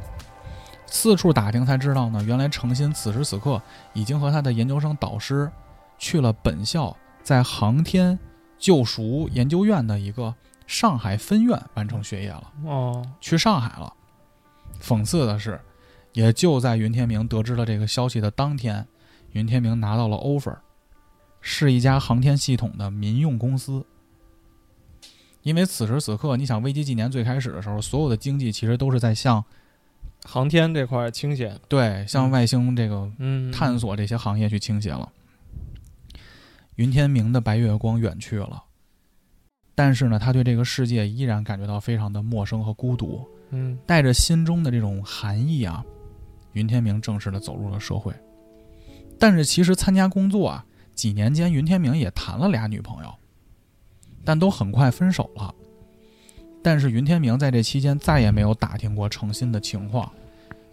四处打听才知道呢，原来程心此时此刻已经和他的研究生导师去了本校在航天救赎研究院的一个上海分院完成学业了，哦，去上海了。讽刺的是，也就在云天明得知了这个消息的当天，云天明拿到了 offer，是一家航天系统的民用公司。因为此时此刻，你想危机纪年最开始的时候，所有的经济其实都是在向航天这块倾斜，对向外星这个嗯，探索这些行业去倾斜了。云天明的白月光远去了，但是呢，他对这个世界依然感觉到非常的陌生和孤独。嗯带着心中的这种寒意啊，云天明正式的走入了社会。但是其实参加工作啊，几年间云天明也谈了俩女朋友，但都很快分手了。但是云天明在这期间再也没有打听过程心的情况，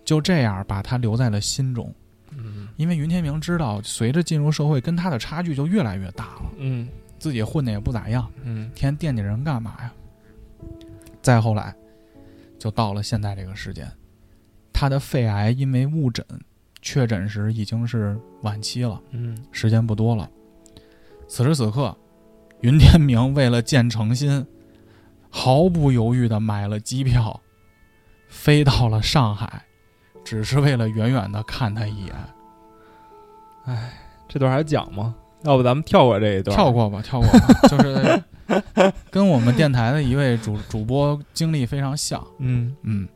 就这样把他留在了心中。嗯因为云天明知道，随着进入社会，跟他的差距就越来越大了，嗯自己混的也不咋样，嗯天天惦记人干嘛呀？再后来，就到了现在这个时间，他的肺癌因为误诊确诊时已经是晚期了，嗯时间不多了。此时此刻，云天明为了见程心，毫不犹豫地买了机票，飞到了上海，只是为了远远地看他一眼。这段还讲吗？要不咱们跳过这一段？跳。过吧，跳过吧，<laughs> 就是跟我们电台的一位主主播经历非常像。嗯，嗯，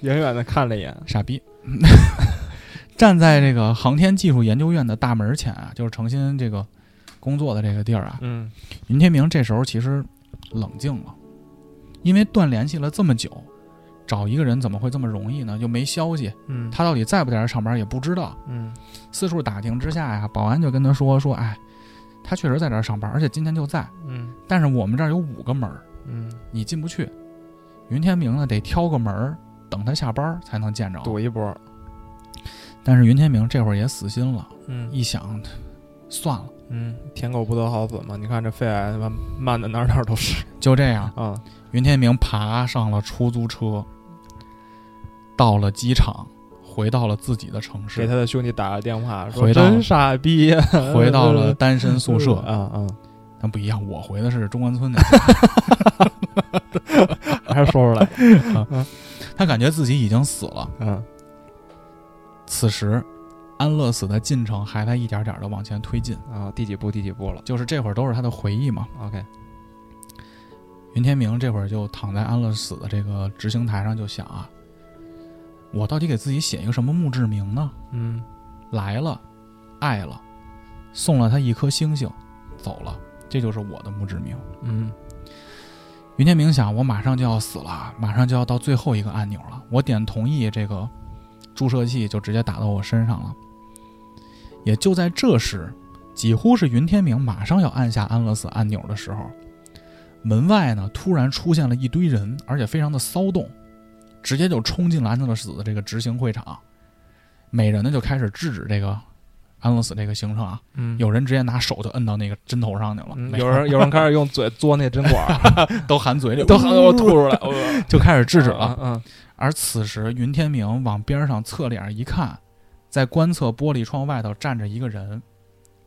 远远的看了一眼。傻逼。<laughs> 站在这个航天技术研究院的大门前啊，就是程心这个工作的这个地儿啊，嗯云天明这时候其实冷静了，因为断联系了这么久，找一个人怎么会这么容易呢？又没消息，嗯，他到底在不在这儿上班也不知道。嗯四处打听之下呀，保安就跟他说说，哎，他确实在这儿上班，而且今天就在，嗯但是我们这儿有五个门儿，嗯，你进不去。云天明呢得挑个门儿，等他下班才能见着。赌一波。但是云天明这会儿也死心了，嗯一想，算了，嗯，舔狗不得好死嘛。你看这肺癌他妈慢的哪儿哪儿都是就这样。啊。云天明爬上了出租车，到了机场，回到了自己的城市，给他的兄弟打了电话，说回到真傻逼呀，<laughs> 回到了 <laughs> 单身宿舍。啊啊，但不一样，我回的是中关村的。<laughs> 还是说出来。他感觉自己已经死了。嗯此时，安乐死的进程还在一点点的往前推进，啊，第几步？第几步了就是这会儿都是他的回忆嘛。？OK，云天明这会儿就躺在安乐死的这个执行台上，就想啊，我到底给自己写一个什么墓志铭呢？嗯来了，爱了，送了他一颗星星，走了，这就是我的墓志铭。嗯云天明想，我马上就要死了，马上就要到最后一个按钮了，我点同意，这个注射器就直接打到我身上了。也就在这时，几乎是云天明马上要按下安乐死按钮的时候，门外呢突然出现了一堆人，而且非常的骚动，直接就冲进了安乐死的这个执行会场，每人呢就开始制止这个安乐死这个行程啊，嗯，有人直接拿手就摁到那个针头上去了，嗯有人有人开始用嘴嘬那针管儿，<laughs> 都含嘴里，都含我吐出来，我 <laughs> 就开始制止了。嗯而此时，云天明往边上侧脸一看，在观测玻璃窗外头站着一个人，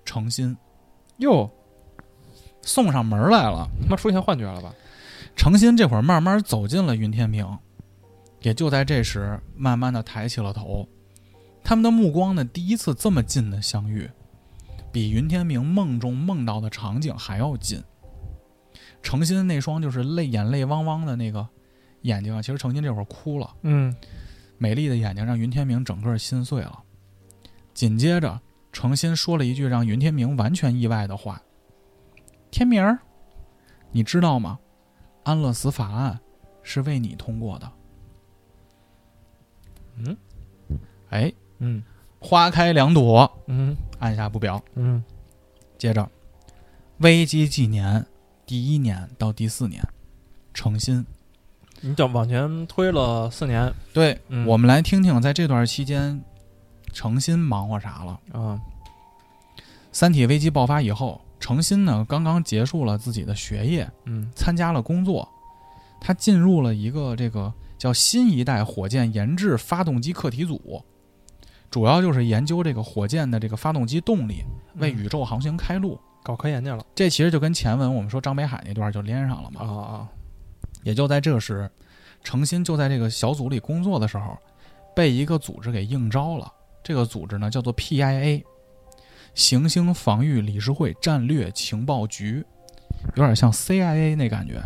程心。哟，送上门来了。他妈出现幻觉了吧？程心这会儿慢慢走进了云天明，也就在这时，慢慢的抬起了头。他们的目光呢，第一次这么近的相遇，比云天明梦中梦到的场景还要近。程心那双就是泪眼泪汪汪的那个眼睛啊，其实程心这会儿哭了。嗯美丽的眼睛让云天明整个心碎了。紧接着，程心说了一句让云天明完全意外的话：“天明儿，你知道吗？安乐死法案是为你通过的。”嗯。哎，嗯。花开两朵，嗯。按下不表。嗯。接着，危机纪年？第一年到第四年，诚心你就往前推了四年。对、嗯。我们来听听，在这段期间，诚心忙活啥了。啊，三体危机爆发以后，诚心呢刚刚结束了自己的学业，嗯。参加了工作，他进入了一个这个叫新一代火箭研制发动机课题组，主要就是研究这个火箭的这个发动机动力，为宇宙航行开路。搞科研去了这其实就跟前文我们说张北海那段就连上了嘛。啊啊！也就在这时，程心就在这个小组里工作的时候，被一个组织给应招了。这个组织呢叫做 PIA，行星防御理事会战略情报局，有点像 CIA 那感觉。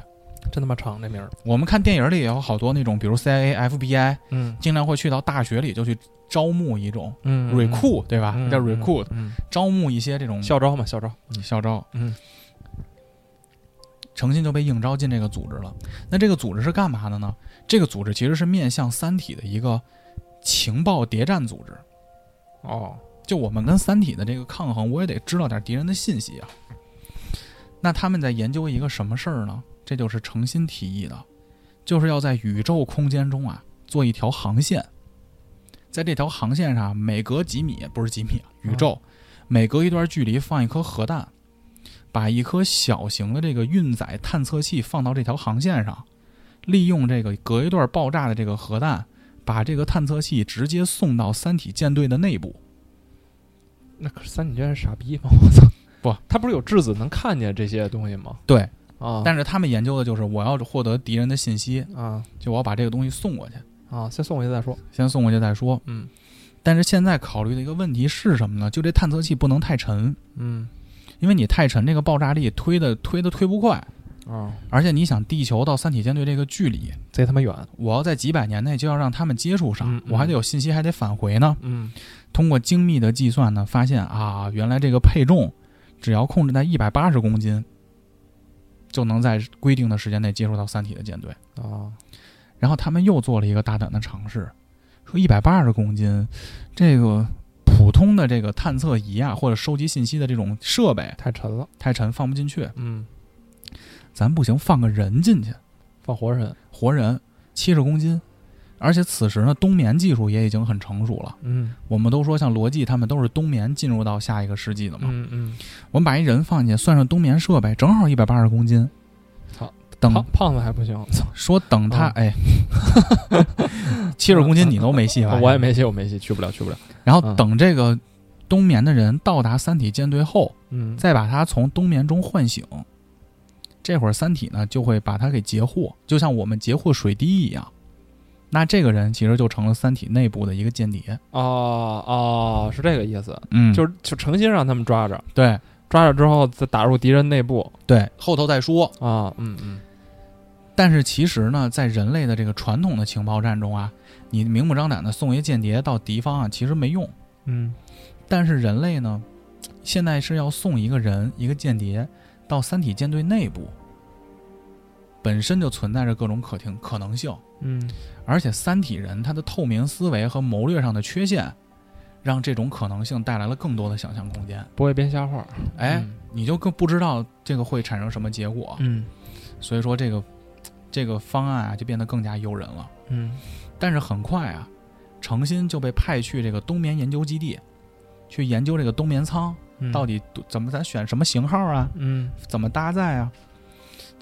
真他妈长这名儿。我们看电影里也有好多那种，比如 CIA、FBI，嗯经常会去到大学里就去招募一种嗯 recruit，对吧？嗯叫 recruit，嗯，招募一些这种校招嘛，校招。校招。嗯诚信就被应招进这个组织了。那这个组织是干嘛的呢？这个组织其实是面向《三体》的一个情报谍战组织。哦，就我们跟《三体》的这个抗衡，我也得知道点敌人的信息啊。那他们在研究一个什么事儿呢？这就是诚心提议的，就是要在宇宙空间中啊做一条航线，在这条航线上每隔几米不是几米啊，宇宙、每隔一段距离放一颗核弹，把一颗小型的这个运载探测器放到这条航线上，利用这个隔一段爆炸的这个核弹，把这个探测器直接送到三体舰队的内部。那可是三体舰是傻逼吗？我操！不，他不是有质子能看见这些东西吗？对，啊，但是他们研究的就是我要获得敌人的信息，啊就我要把这个东西送过去，啊，先送过去再说。先送过去再说。嗯但是现在考虑的一个问题是什么呢？就这探测器不能太沉，嗯因为你太沉，这个爆炸力推的推的推不快，啊，而且你想地球到三体舰队这个距离，贼他妈远。我要在几百年内就要让他们接触上，嗯嗯我还得有信息，还得返回呢。嗯通过精密的计算呢，发现啊，原来这个配重只要控制在一百八十公斤，就能在规定的时间内接触到三体的舰队。啊，然后他们又做了一个大胆的尝试，说一百八十公斤，这个普通的这个探测仪啊，或者收集信息的这种设备太沉了。太沉，放不进去。嗯，咱不行，放个人进去，放活人。活人七十公斤，而且此时呢，冬眠技术也已经很成熟了。嗯我们都说像罗辑他们都是冬眠进入到下一个世纪的嘛。嗯嗯，我们把一人放进去，算上冬眠设备，正好一百八十公斤。操，等胖胖子还不行。操，说等他、啊哎，<laughs> 七十公斤你都没戏吧？<laughs> 我也没戏，我没戏，去不了，去不了。然后嗯等这个冬眠的人到达三体舰队后，嗯，再把他从冬眠中唤醒。这会儿三体呢就会把他给截获，就像我们截获水滴一样。那这个人其实就成了三体内部的一个间谍。哦哦，是这个意思，嗯就是就诚心让他们抓着，对抓着之后再打入敌人内部对，后头再说。啊，嗯嗯但是其实呢，在人类的这个传统的情报战中啊，你明目张胆的送一间谍到敌方啊，其实没用。嗯但是人类呢，现在是要送一个人，一个间谍到三体舰队内部，本身就存在着各种可听可能性。嗯而且三体人他的透明思维和谋略上的缺陷，让这种可能性带来了更多的想象空间。不会编瞎话。哎，你就更不知道这个会产生什么结果。嗯所以说这个这个方案啊就变得更加诱人了。嗯但是很快啊，诚心就被派去这个冬眠研究基地，去研究这个冬眠舱嗯，到底怎么咱选什么型号啊，嗯怎么搭载啊？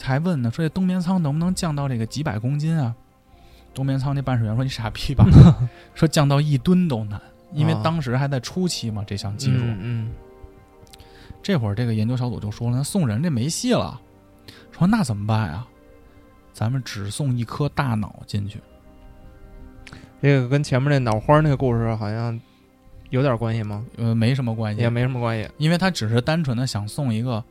还问呢，说这冬眠舱能不能降到这个几百公斤啊？冬眠舱那办事员说：“你傻逼吧？<laughs> 说降到一吨都难，因为啊当时还在初期嘛，这项技术。嗯这会儿这个研究小组就说了，那送人这没戏了。说那怎么办呀？咱们只送一颗大脑进去。这个跟前面那脑花那个故事好像有点关系吗？呃，没什么关系，也没什么关系。因为他只是单纯的想送一个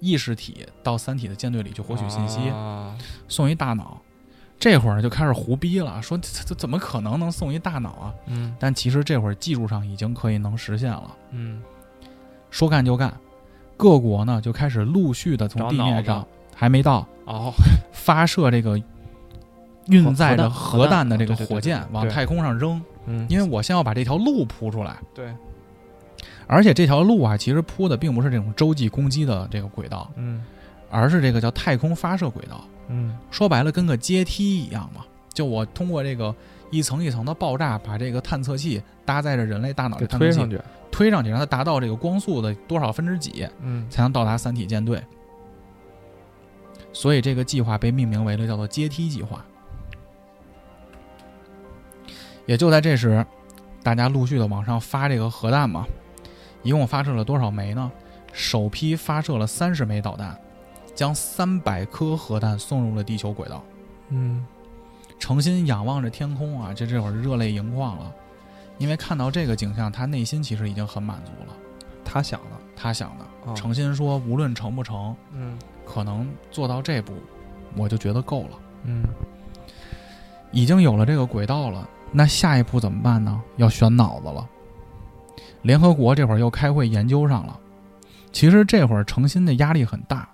意识体到三体的舰队里去获取信息，啊送一大脑。这会儿就开始胡逼了，说这这这怎么可能能送一大脑啊？嗯但其实这会儿技术上已经可以能实现了。嗯说干就干，各国呢就开始陆续的从地面上还没到哦发射这个运载着核弹的这个火箭往太空上扔，嗯因为我先要把这条路铺出来。对而且这条路啊，其实铺的并不是这种洲际攻击的这个轨道，嗯而是这个叫太空发射轨道。嗯说白了，跟个阶梯一样嘛。就我通过这个一层一层的爆炸，把这个探测器搭载着人类大脑的探测器推上去。推上去，让它达到这个光速的多少分之几，嗯才能到达三体舰队。所以这个计划被命名为了叫做阶梯计划。也就在这时，大家陆续的往上发这个核弹嘛，一共发射了多少枚呢？首批发射了三十枚导弹，将三百颗核弹送入了地球轨道。嗯诚心仰望着天空啊，这这会儿热泪盈眶了，因为看到这个景象，他内心其实已经很满足了。他想的，他想的，哦诚心说，无论成不成，嗯可能做到这步，我就觉得够了。嗯已经有了这个轨道了，那下一步怎么办呢？要选脑子了。联合国这会儿又开会研究上了。其实这会儿诚心的压力很大，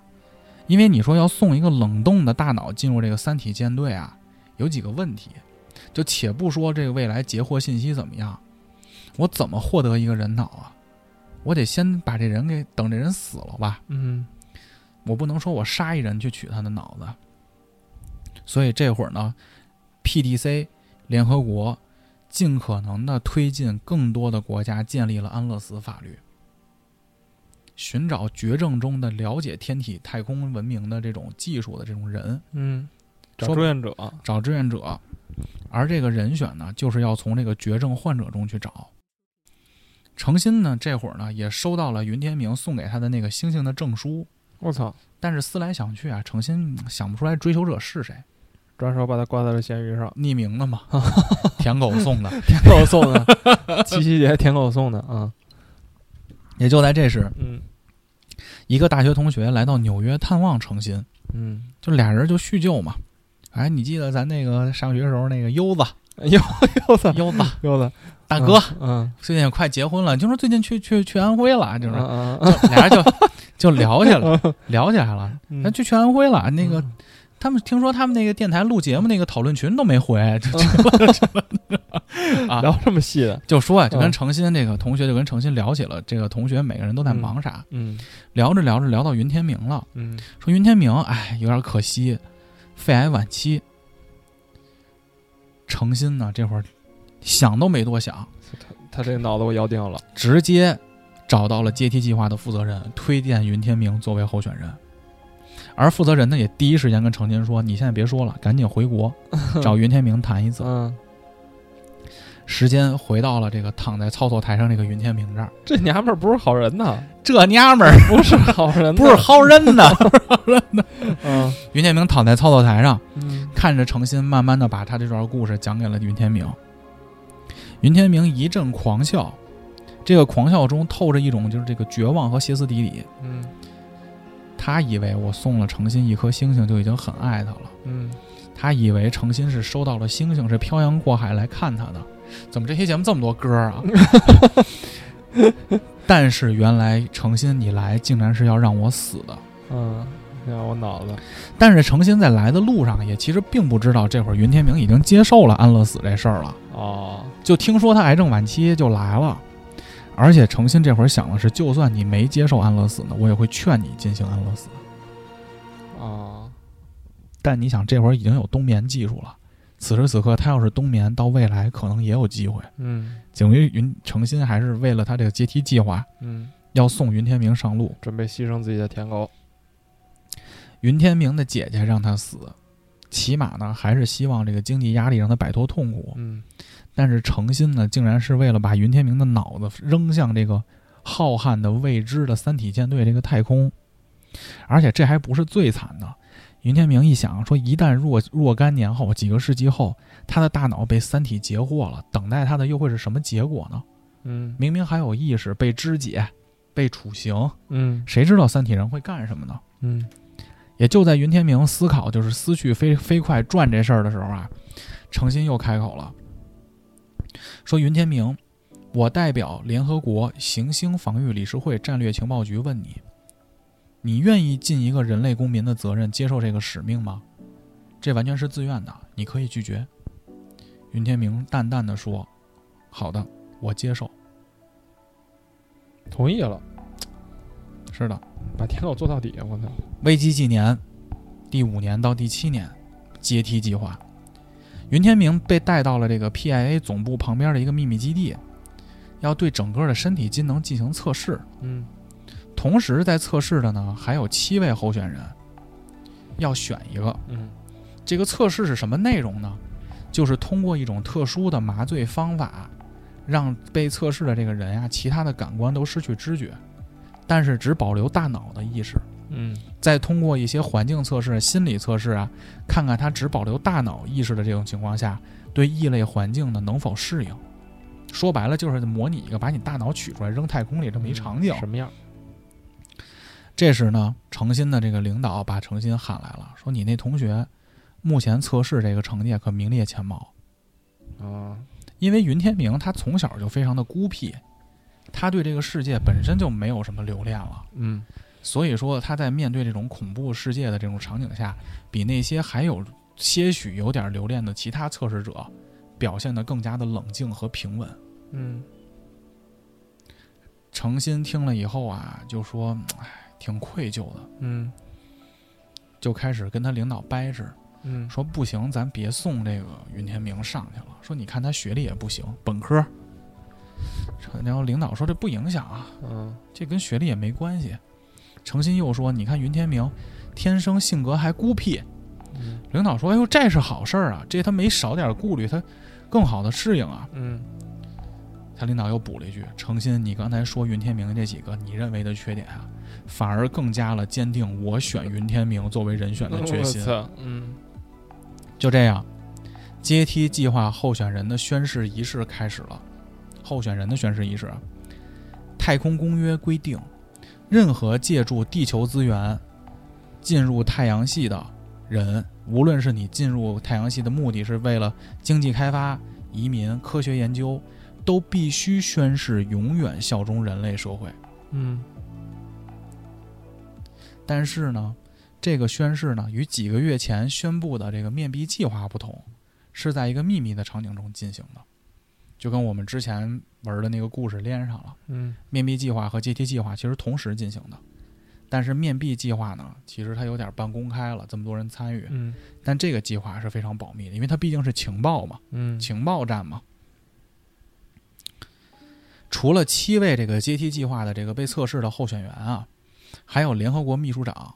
因为你说要送一个冷冻的大脑进入这个三体舰队啊，有几个问题。就且不说这个未来截获信息怎么样，我怎么获得一个人脑啊？我得先把这人给等这人死了吧。嗯我不能说我杀一人去取他的脑子。所以这会儿呢，PDC 联合国尽可能的推进更多的国家建立了安乐死法律，寻找绝症中的了解天体太空文明的这种技术的这种人，嗯，找志愿者，找志愿者，而这个人选呢，就是要从这个绝症患者中去找。诚心呢，这会儿呢也收到了云天明送给他的那个星星的证书，我操，但是思来想去啊，诚心嗯想不出来追求者是谁，转手把他挂在了咸鱼上，匿名的嘛，<laughs> 舔狗送的。舔狗送的，<laughs> 七夕节舔狗送的啊，也就在这时，嗯。一个大学同学来到纽约探望诚心，嗯，就俩人就叙旧嘛。哎，你记得咱那个上学时候那个优子，<laughs> 优优子，优子优子大哥，嗯，最近也快结婚了，就说最近去去去安徽了，就是、俩人就就聊起来了，聊起来了。嗯。咱去去安徽了，那个他们听说他们那个电台录节目那个讨论群都没回，就啊聊这么细的，就说啊，就跟嗯诚心这个同学就跟程鑫聊起了这个同学每个人都在忙啥，嗯聊着聊着聊到云天明了，嗯说云天明哎有点可惜，肺癌晚期。程鑫呢这会儿想都没多想，他这脑子我要定了，直接找到了阶梯计划的负责人，推荐云天明作为候选人。而负责人呢也第一时间跟程心说：“你现在别说了，赶紧回国 <laughs> 找云天明谈一次。”嗯，时间回到了这个躺在操作台上这个云天明这儿，这娘们儿不是好人呐，这娘们儿不是好人，<laughs> 不是，好人呐！<laughs> 好人呐。嗯云天明躺在操作台上，嗯看着程心慢慢的把他这段故事讲给了云天明。云天明一阵狂笑，这个狂笑中透着一种就是这个绝望和歇斯底里。嗯他以为我送了诚心一颗星星就已经很爱他了，嗯，他以为诚心是收到了星星，是漂洋过海来看他的。怎么这期节目这么多歌啊？<laughs> 但是原来诚心你来竟然是要让我死的。嗯，让我脑子，但是诚心在来的路上也其实并不知道这会儿云天明已经接受了安乐死这事儿了，哦，就听说他癌症晚期就来了。而且诚心这会儿想的是，就算你没接受安乐死呢，我也会劝你进行安乐死。啊，但你想，这会儿已经有冬眠技术了，此时此刻他要是冬眠，到未来可能也有机会。嗯景于云诚心还是为了他这个阶梯计划，嗯，要送云天明上路。准备牺牲自己的舔狗，云天明的姐姐让他死，起码呢还是希望这个经济压力让他摆脱痛苦。嗯但是诚心呢，竟然是为了把云天明的脑子扔向这个浩瀚的未知的三体舰队这个太空，而且这还不是最惨的。云天明一想说，一旦若若干年后，几个世纪后，他的大脑被三体截获了，等待他的又会是什么结果呢？嗯明明还有意识，被肢解、被处刑，嗯谁知道三体人会干什么呢？嗯也就在云天明思考就是思绪飞飞快转这事儿的时候啊，诚心又开口了，说：“云天明，我代表联合国行星防御理事会战略情报局问你，你愿意尽一个人类公民的责任，接受这个使命吗？这完全是自愿的，你可以拒绝。”云天明淡淡的说：“好的，我接受。同意了，”是的，把舔狗做到底，我操，危机纪年，第五年到第七年，阶梯计划。云天明被带到了这个 PIA 总部旁边的一个秘密基地，要对整个的身体机能进行测试。嗯同时在测试的呢还有七位候选人，要选一个。嗯这个测试是什么内容呢？就是通过一种特殊的麻醉方法，让被测试的这个人呀、其他的感官都失去知觉，但是只保留大脑的意识。嗯再通过一些环境测试、心理测试啊，看看他只保留大脑意识的这种情况下，对异类环境呢能否适应。说白了就是模拟一个把你大脑取出来扔太空里这么一场景。什么样？这时呢，诚心的这个领导把诚心喊来了，说：“你那同学目前测试这个成绩可名列前茅。啊，因为云天明他从小就非常的孤僻，他对这个世界本身就没有什么留恋了。嗯所以说他在面对这种恐怖世界的这种场景下，比那些还有些许有点留恋的其他测试者表现得更加的冷静和平稳。嗯诚心听了以后啊，就说：“哎，挺愧疚的。嗯”就开始跟他领导掰扯，嗯说：“不行，咱别送这个云天明上去了。说你看他学历也不行，本科。”然后领导说：“这不影响啊，嗯这跟学历也没关系。”诚心又说：“你看云天明，天生性格还孤僻。”嗯领导说：“哎呦，这是好事儿啊，这他没少点顾虑，他更好的适应啊。嗯”他领导又补了一句：“诚心，你刚才说云天明这几个你认为的缺点啊，反而更加了坚定我选云天明作为人选的决心。嗯就这样，阶梯计划候选人的宣誓仪式开始了。候选人的宣誓仪式啊，太空公约规定，任何借助地球资源进入太阳系的人，无论是你进入太阳系的目的是为了经济开发、移民、科学研究，都必须宣誓永远效忠人类社会。嗯但是呢，这个宣誓呢，与几个月前宣布的这个面壁计划不同，是在一个秘密的场景中进行的，就跟我们之前玩的那个故事连上了。嗯。面壁计划和阶梯计划其实同时进行的，但是面壁计划呢，其实它有点半公开了，这么多人参与，嗯。但这个计划是非常保密的，因为它毕竟是情报嘛，嗯。情报战嘛。除了七位这个阶梯计划的这个被测试的候选人啊，还有联合国秘书长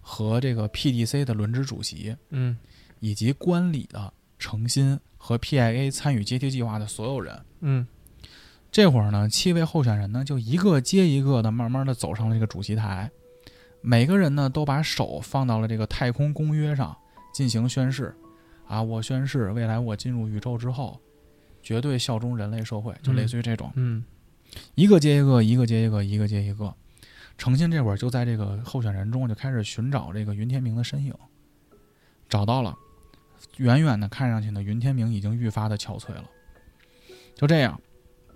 和这个 PDC 的轮值主席，嗯。以及观礼的诚心和 PIA 参与阶梯计划的所有人。嗯这会儿呢，七位候选人呢就一个接一个的慢慢的走上了这个主席台，每个人呢都把手放到了这个太空公约上进行宣誓。啊，我宣誓，未来我进入宇宙之后，绝对效忠人类社会，就类似于这种。嗯一个接一个，一个接一个，一个接一个。诚心这会儿就在这个候选人中就开始寻找这个云天明的身影，找到了。远远的看上去呢，云天明已经愈发的憔悴了。就这样，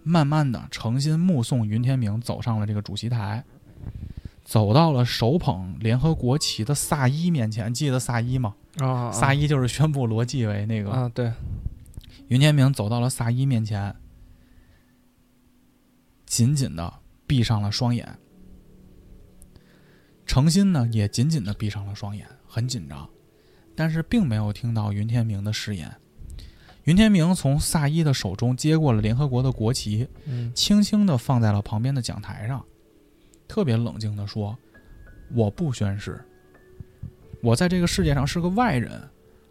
慢慢的，诚心目送云天明走上了这个主席台，走到了手捧联合国旗的萨伊面前。记得萨伊吗？啊萨伊就是宣布罗辑为那个啊对云天明走到了萨伊面前，紧紧的闭上了双眼。诚心呢也紧紧的闭上了双眼，很紧张，但是并没有听到云天明的誓言。云天明从萨伊的手中接过了联合国的国旗，嗯轻轻地放在了旁边的讲台上，特别冷静地说：“我不宣誓。我在这个世界上是个外人，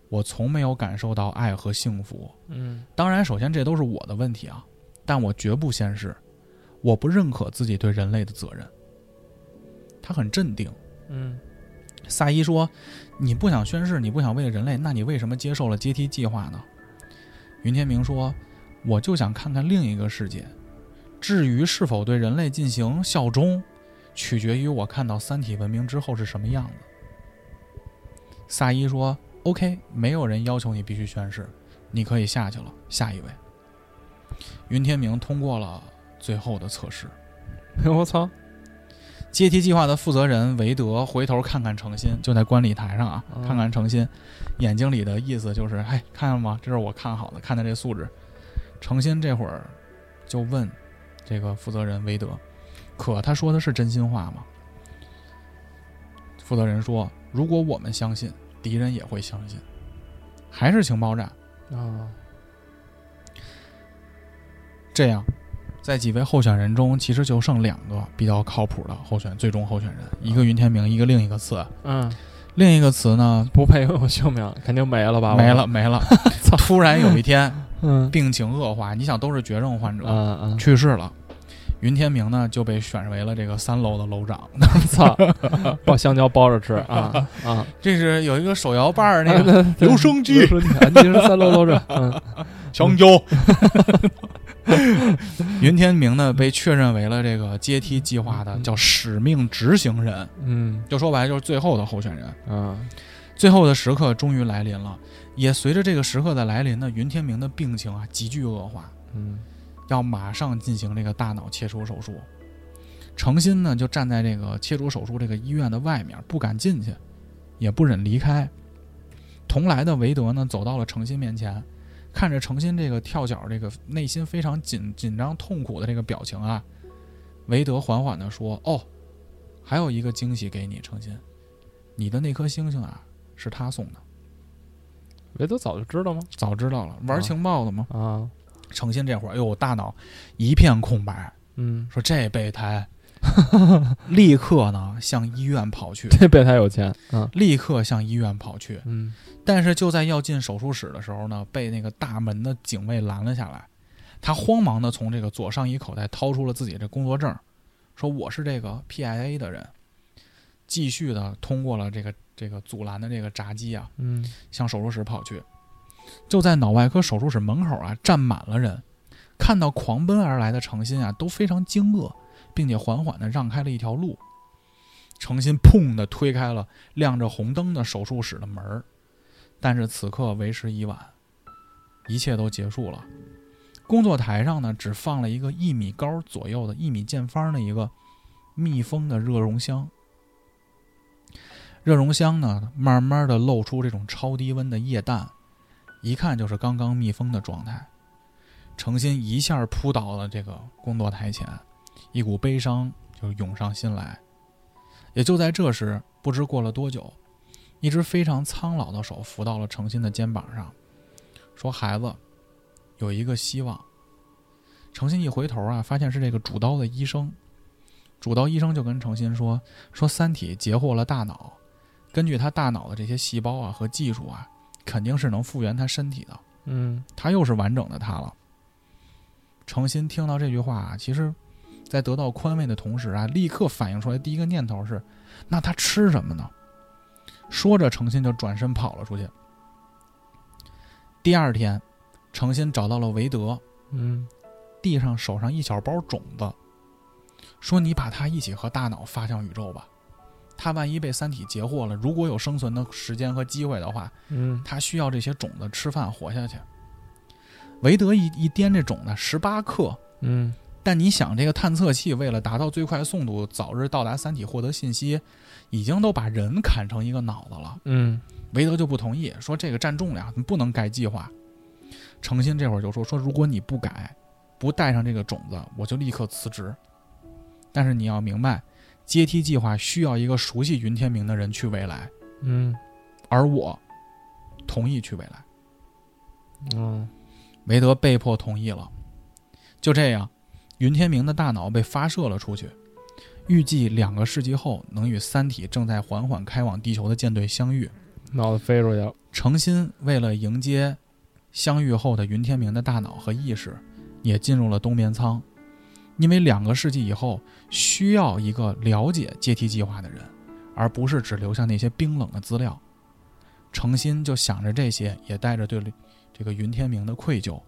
我从没有感受到爱和幸福。嗯当然，首先这都是我的问题啊，但我绝不宣誓，我不认可自己对人类的责任。”他很镇定。嗯萨伊说：“你不想宣誓，你不想为了人类，那你为什么接受了阶梯计划呢？”云天明说：“我就想看看另一个世界。至于是否对人类进行效忠，取决于我看到三体文明之后是什么样子。”萨伊说：“OK，没有人要求你必须宣誓，你可以下去了。下一位。”云天明通过了最后的测试。<laughs> 我操阶梯计划的负责人韦德回头看看诚心，就在观礼台上啊，嗯看看诚心，眼睛里的意思就是，哎，看见吗？这是我看好的，看他这素质。诚心这会儿就问这个负责人韦德，可他说的是真心话吗？负责人说，如果我们相信，敌人也会相信，还是情报站。啊这样，在几位候选人中，其实就剩两个比较靠谱的候选最终候选人，一个云天明，一个另一个词。嗯另一个词呢，不配拥有性命，肯定没了吧？没了没了。突然有一天 <laughs> 嗯病情恶化，你想都是绝症患者，嗯嗯去世了。云天明呢就被选为了这个三楼的楼长。操，<laughs> 包香蕉包着吃啊啊！<laughs> 这是有一个手摇把儿那个留留声机你是三楼楼长，嗯香蕉。<laughs> 云天明呢被确认为了这个阶梯计划的叫使命执行人，嗯。就说白了就是最后的候选人。嗯。最后的时刻终于来临了，也随着这个时刻的来临呢，云天明的病情啊急剧恶化，嗯。要马上进行这个大脑切除手术。程心呢就站在这个切除手术这个医院的外面，不敢进去，也不忍离开。同来的韦德呢走到了程心面前，看着程心这个跳脚、这个内心非常紧紧张、痛苦的这个表情啊，韦德缓缓地说：“哦，还有一个惊喜给你，程心，你的那颗星星啊，是他送的。维德早就知道吗？早知道了，玩情报的吗？”啊程心这会儿，哎呦，大脑一片空白，嗯，说这备胎，<laughs> 立刻呢向医院跑去，这备胎有钱啊立刻向医院跑去。嗯但是就在要进手术室的时候呢，被那个大门的警卫拦了下来。他慌忙的从这个左上衣口袋掏出了自己的工作证，说我是这个 PIA 的人。继续的通过了这个这个阻拦的这个闸机啊，嗯向手术室跑去。就在脑外科手术室门口啊，站满了人，看到狂奔而来的程心啊，都非常惊愕，并且缓缓地让开了一条路。程心砰地推开了亮着红灯的手术室的门，但是此刻为时已晚，一切都结束了。工作台上呢，只放了一个一米高左右的一米见方的一个密封的热熔箱。热熔箱呢，慢慢的露出这种超低温的液氮，一看就是刚刚密封的状态。程心一下扑倒了这个工作台前，一股悲伤就涌上心来。也就在这时，不知过了多久，一只非常苍老的手扶到了程心的肩膀上，说：“孩子，有一个希望。”程心一回头啊，发现是这个主刀的医生。主刀医生就跟程心说：“说三体截获了大脑，根据他大脑的这些细胞啊和技术啊，肯定是能复原他身体的。嗯他又是完整的他了。”程心听到这句话啊，其实，在得到宽慰的同时啊，立刻反应出来第一个念头是：那他吃什么呢？说着，诚心就转身跑了出去。第二天，诚心找到了韦德，嗯地上手上一小包种子，说：“你把它一起和大脑发向宇宙吧。他万一被三体截获了，如果有生存的时间和机会的话，嗯他需要这些种子吃饭活下去。”韦德一一掂这种子，十八克。嗯但你想，这个探测器为了达到最快速度，早日到达三体获得信息，已经都把人砍成一个脑子了。嗯韦德就不同意，说这个占重量，你不能改计划。程心这会儿就说说，如果你不改，不带上这个种子，我就立刻辞职。但是你要明白，阶梯计划需要一个熟悉云天明的人去未来，嗯而我同意去未来。嗯韦德被迫同意了。就这样，云天明的大脑被发射了出去，预计两个世纪后能与三体正在缓缓开往地球的舰队相遇。脑子飞出去了。程心为了迎接相遇后的云天明的大脑和意识，也进入了冬眠舱，因为两个世纪以后需要一个了解阶梯计划的人，而不是只留下那些冰冷的资料。程心就想着这些，也带着对这个云天明的愧疚，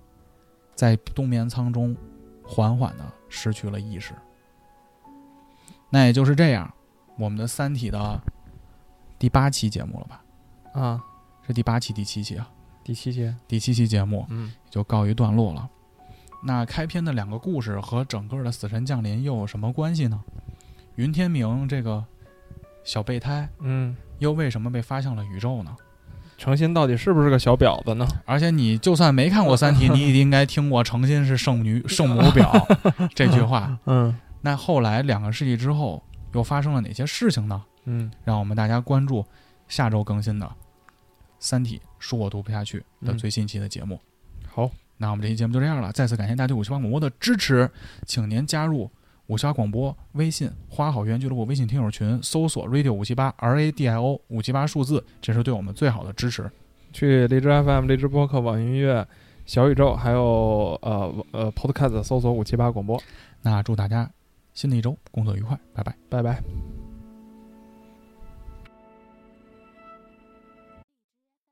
在冬眠舱中缓缓的失去了意识。那也就是这样，我们的《三体》的第八期节目了吧？啊，是第八期、第七期啊？第七期，第七期节目嗯就告一段落了。那开篇的两个故事和整个的死神降临又有什么关系呢？云天明这个小备胎嗯，又为什么被发向了宇宙呢？诚心到底是不是个小婊子呢？而且你就算没看过《三体》，<laughs> 你也应该听过“诚心是圣女 <laughs> 圣母婊”这句话。嗯那后来两个世纪之后又发生了哪些事情呢？嗯让我们大家关注下周更新的《三体》，恕我读不下去的嗯最新期的节目。好，那我们这期节目就这样了，再次感谢大家对五七八广播的支持，请您加入五七八广播微信花好园俱乐部微信听友群，搜索 radio 五七八 R A D I O 五七八数字，这是对我们最好的支持。去荔枝 FM、荔枝播客、网易音乐、小宇宙，还有呃呃 Podcast 搜索五七八广播。那祝大家新的一周工作愉快，拜拜。拜拜。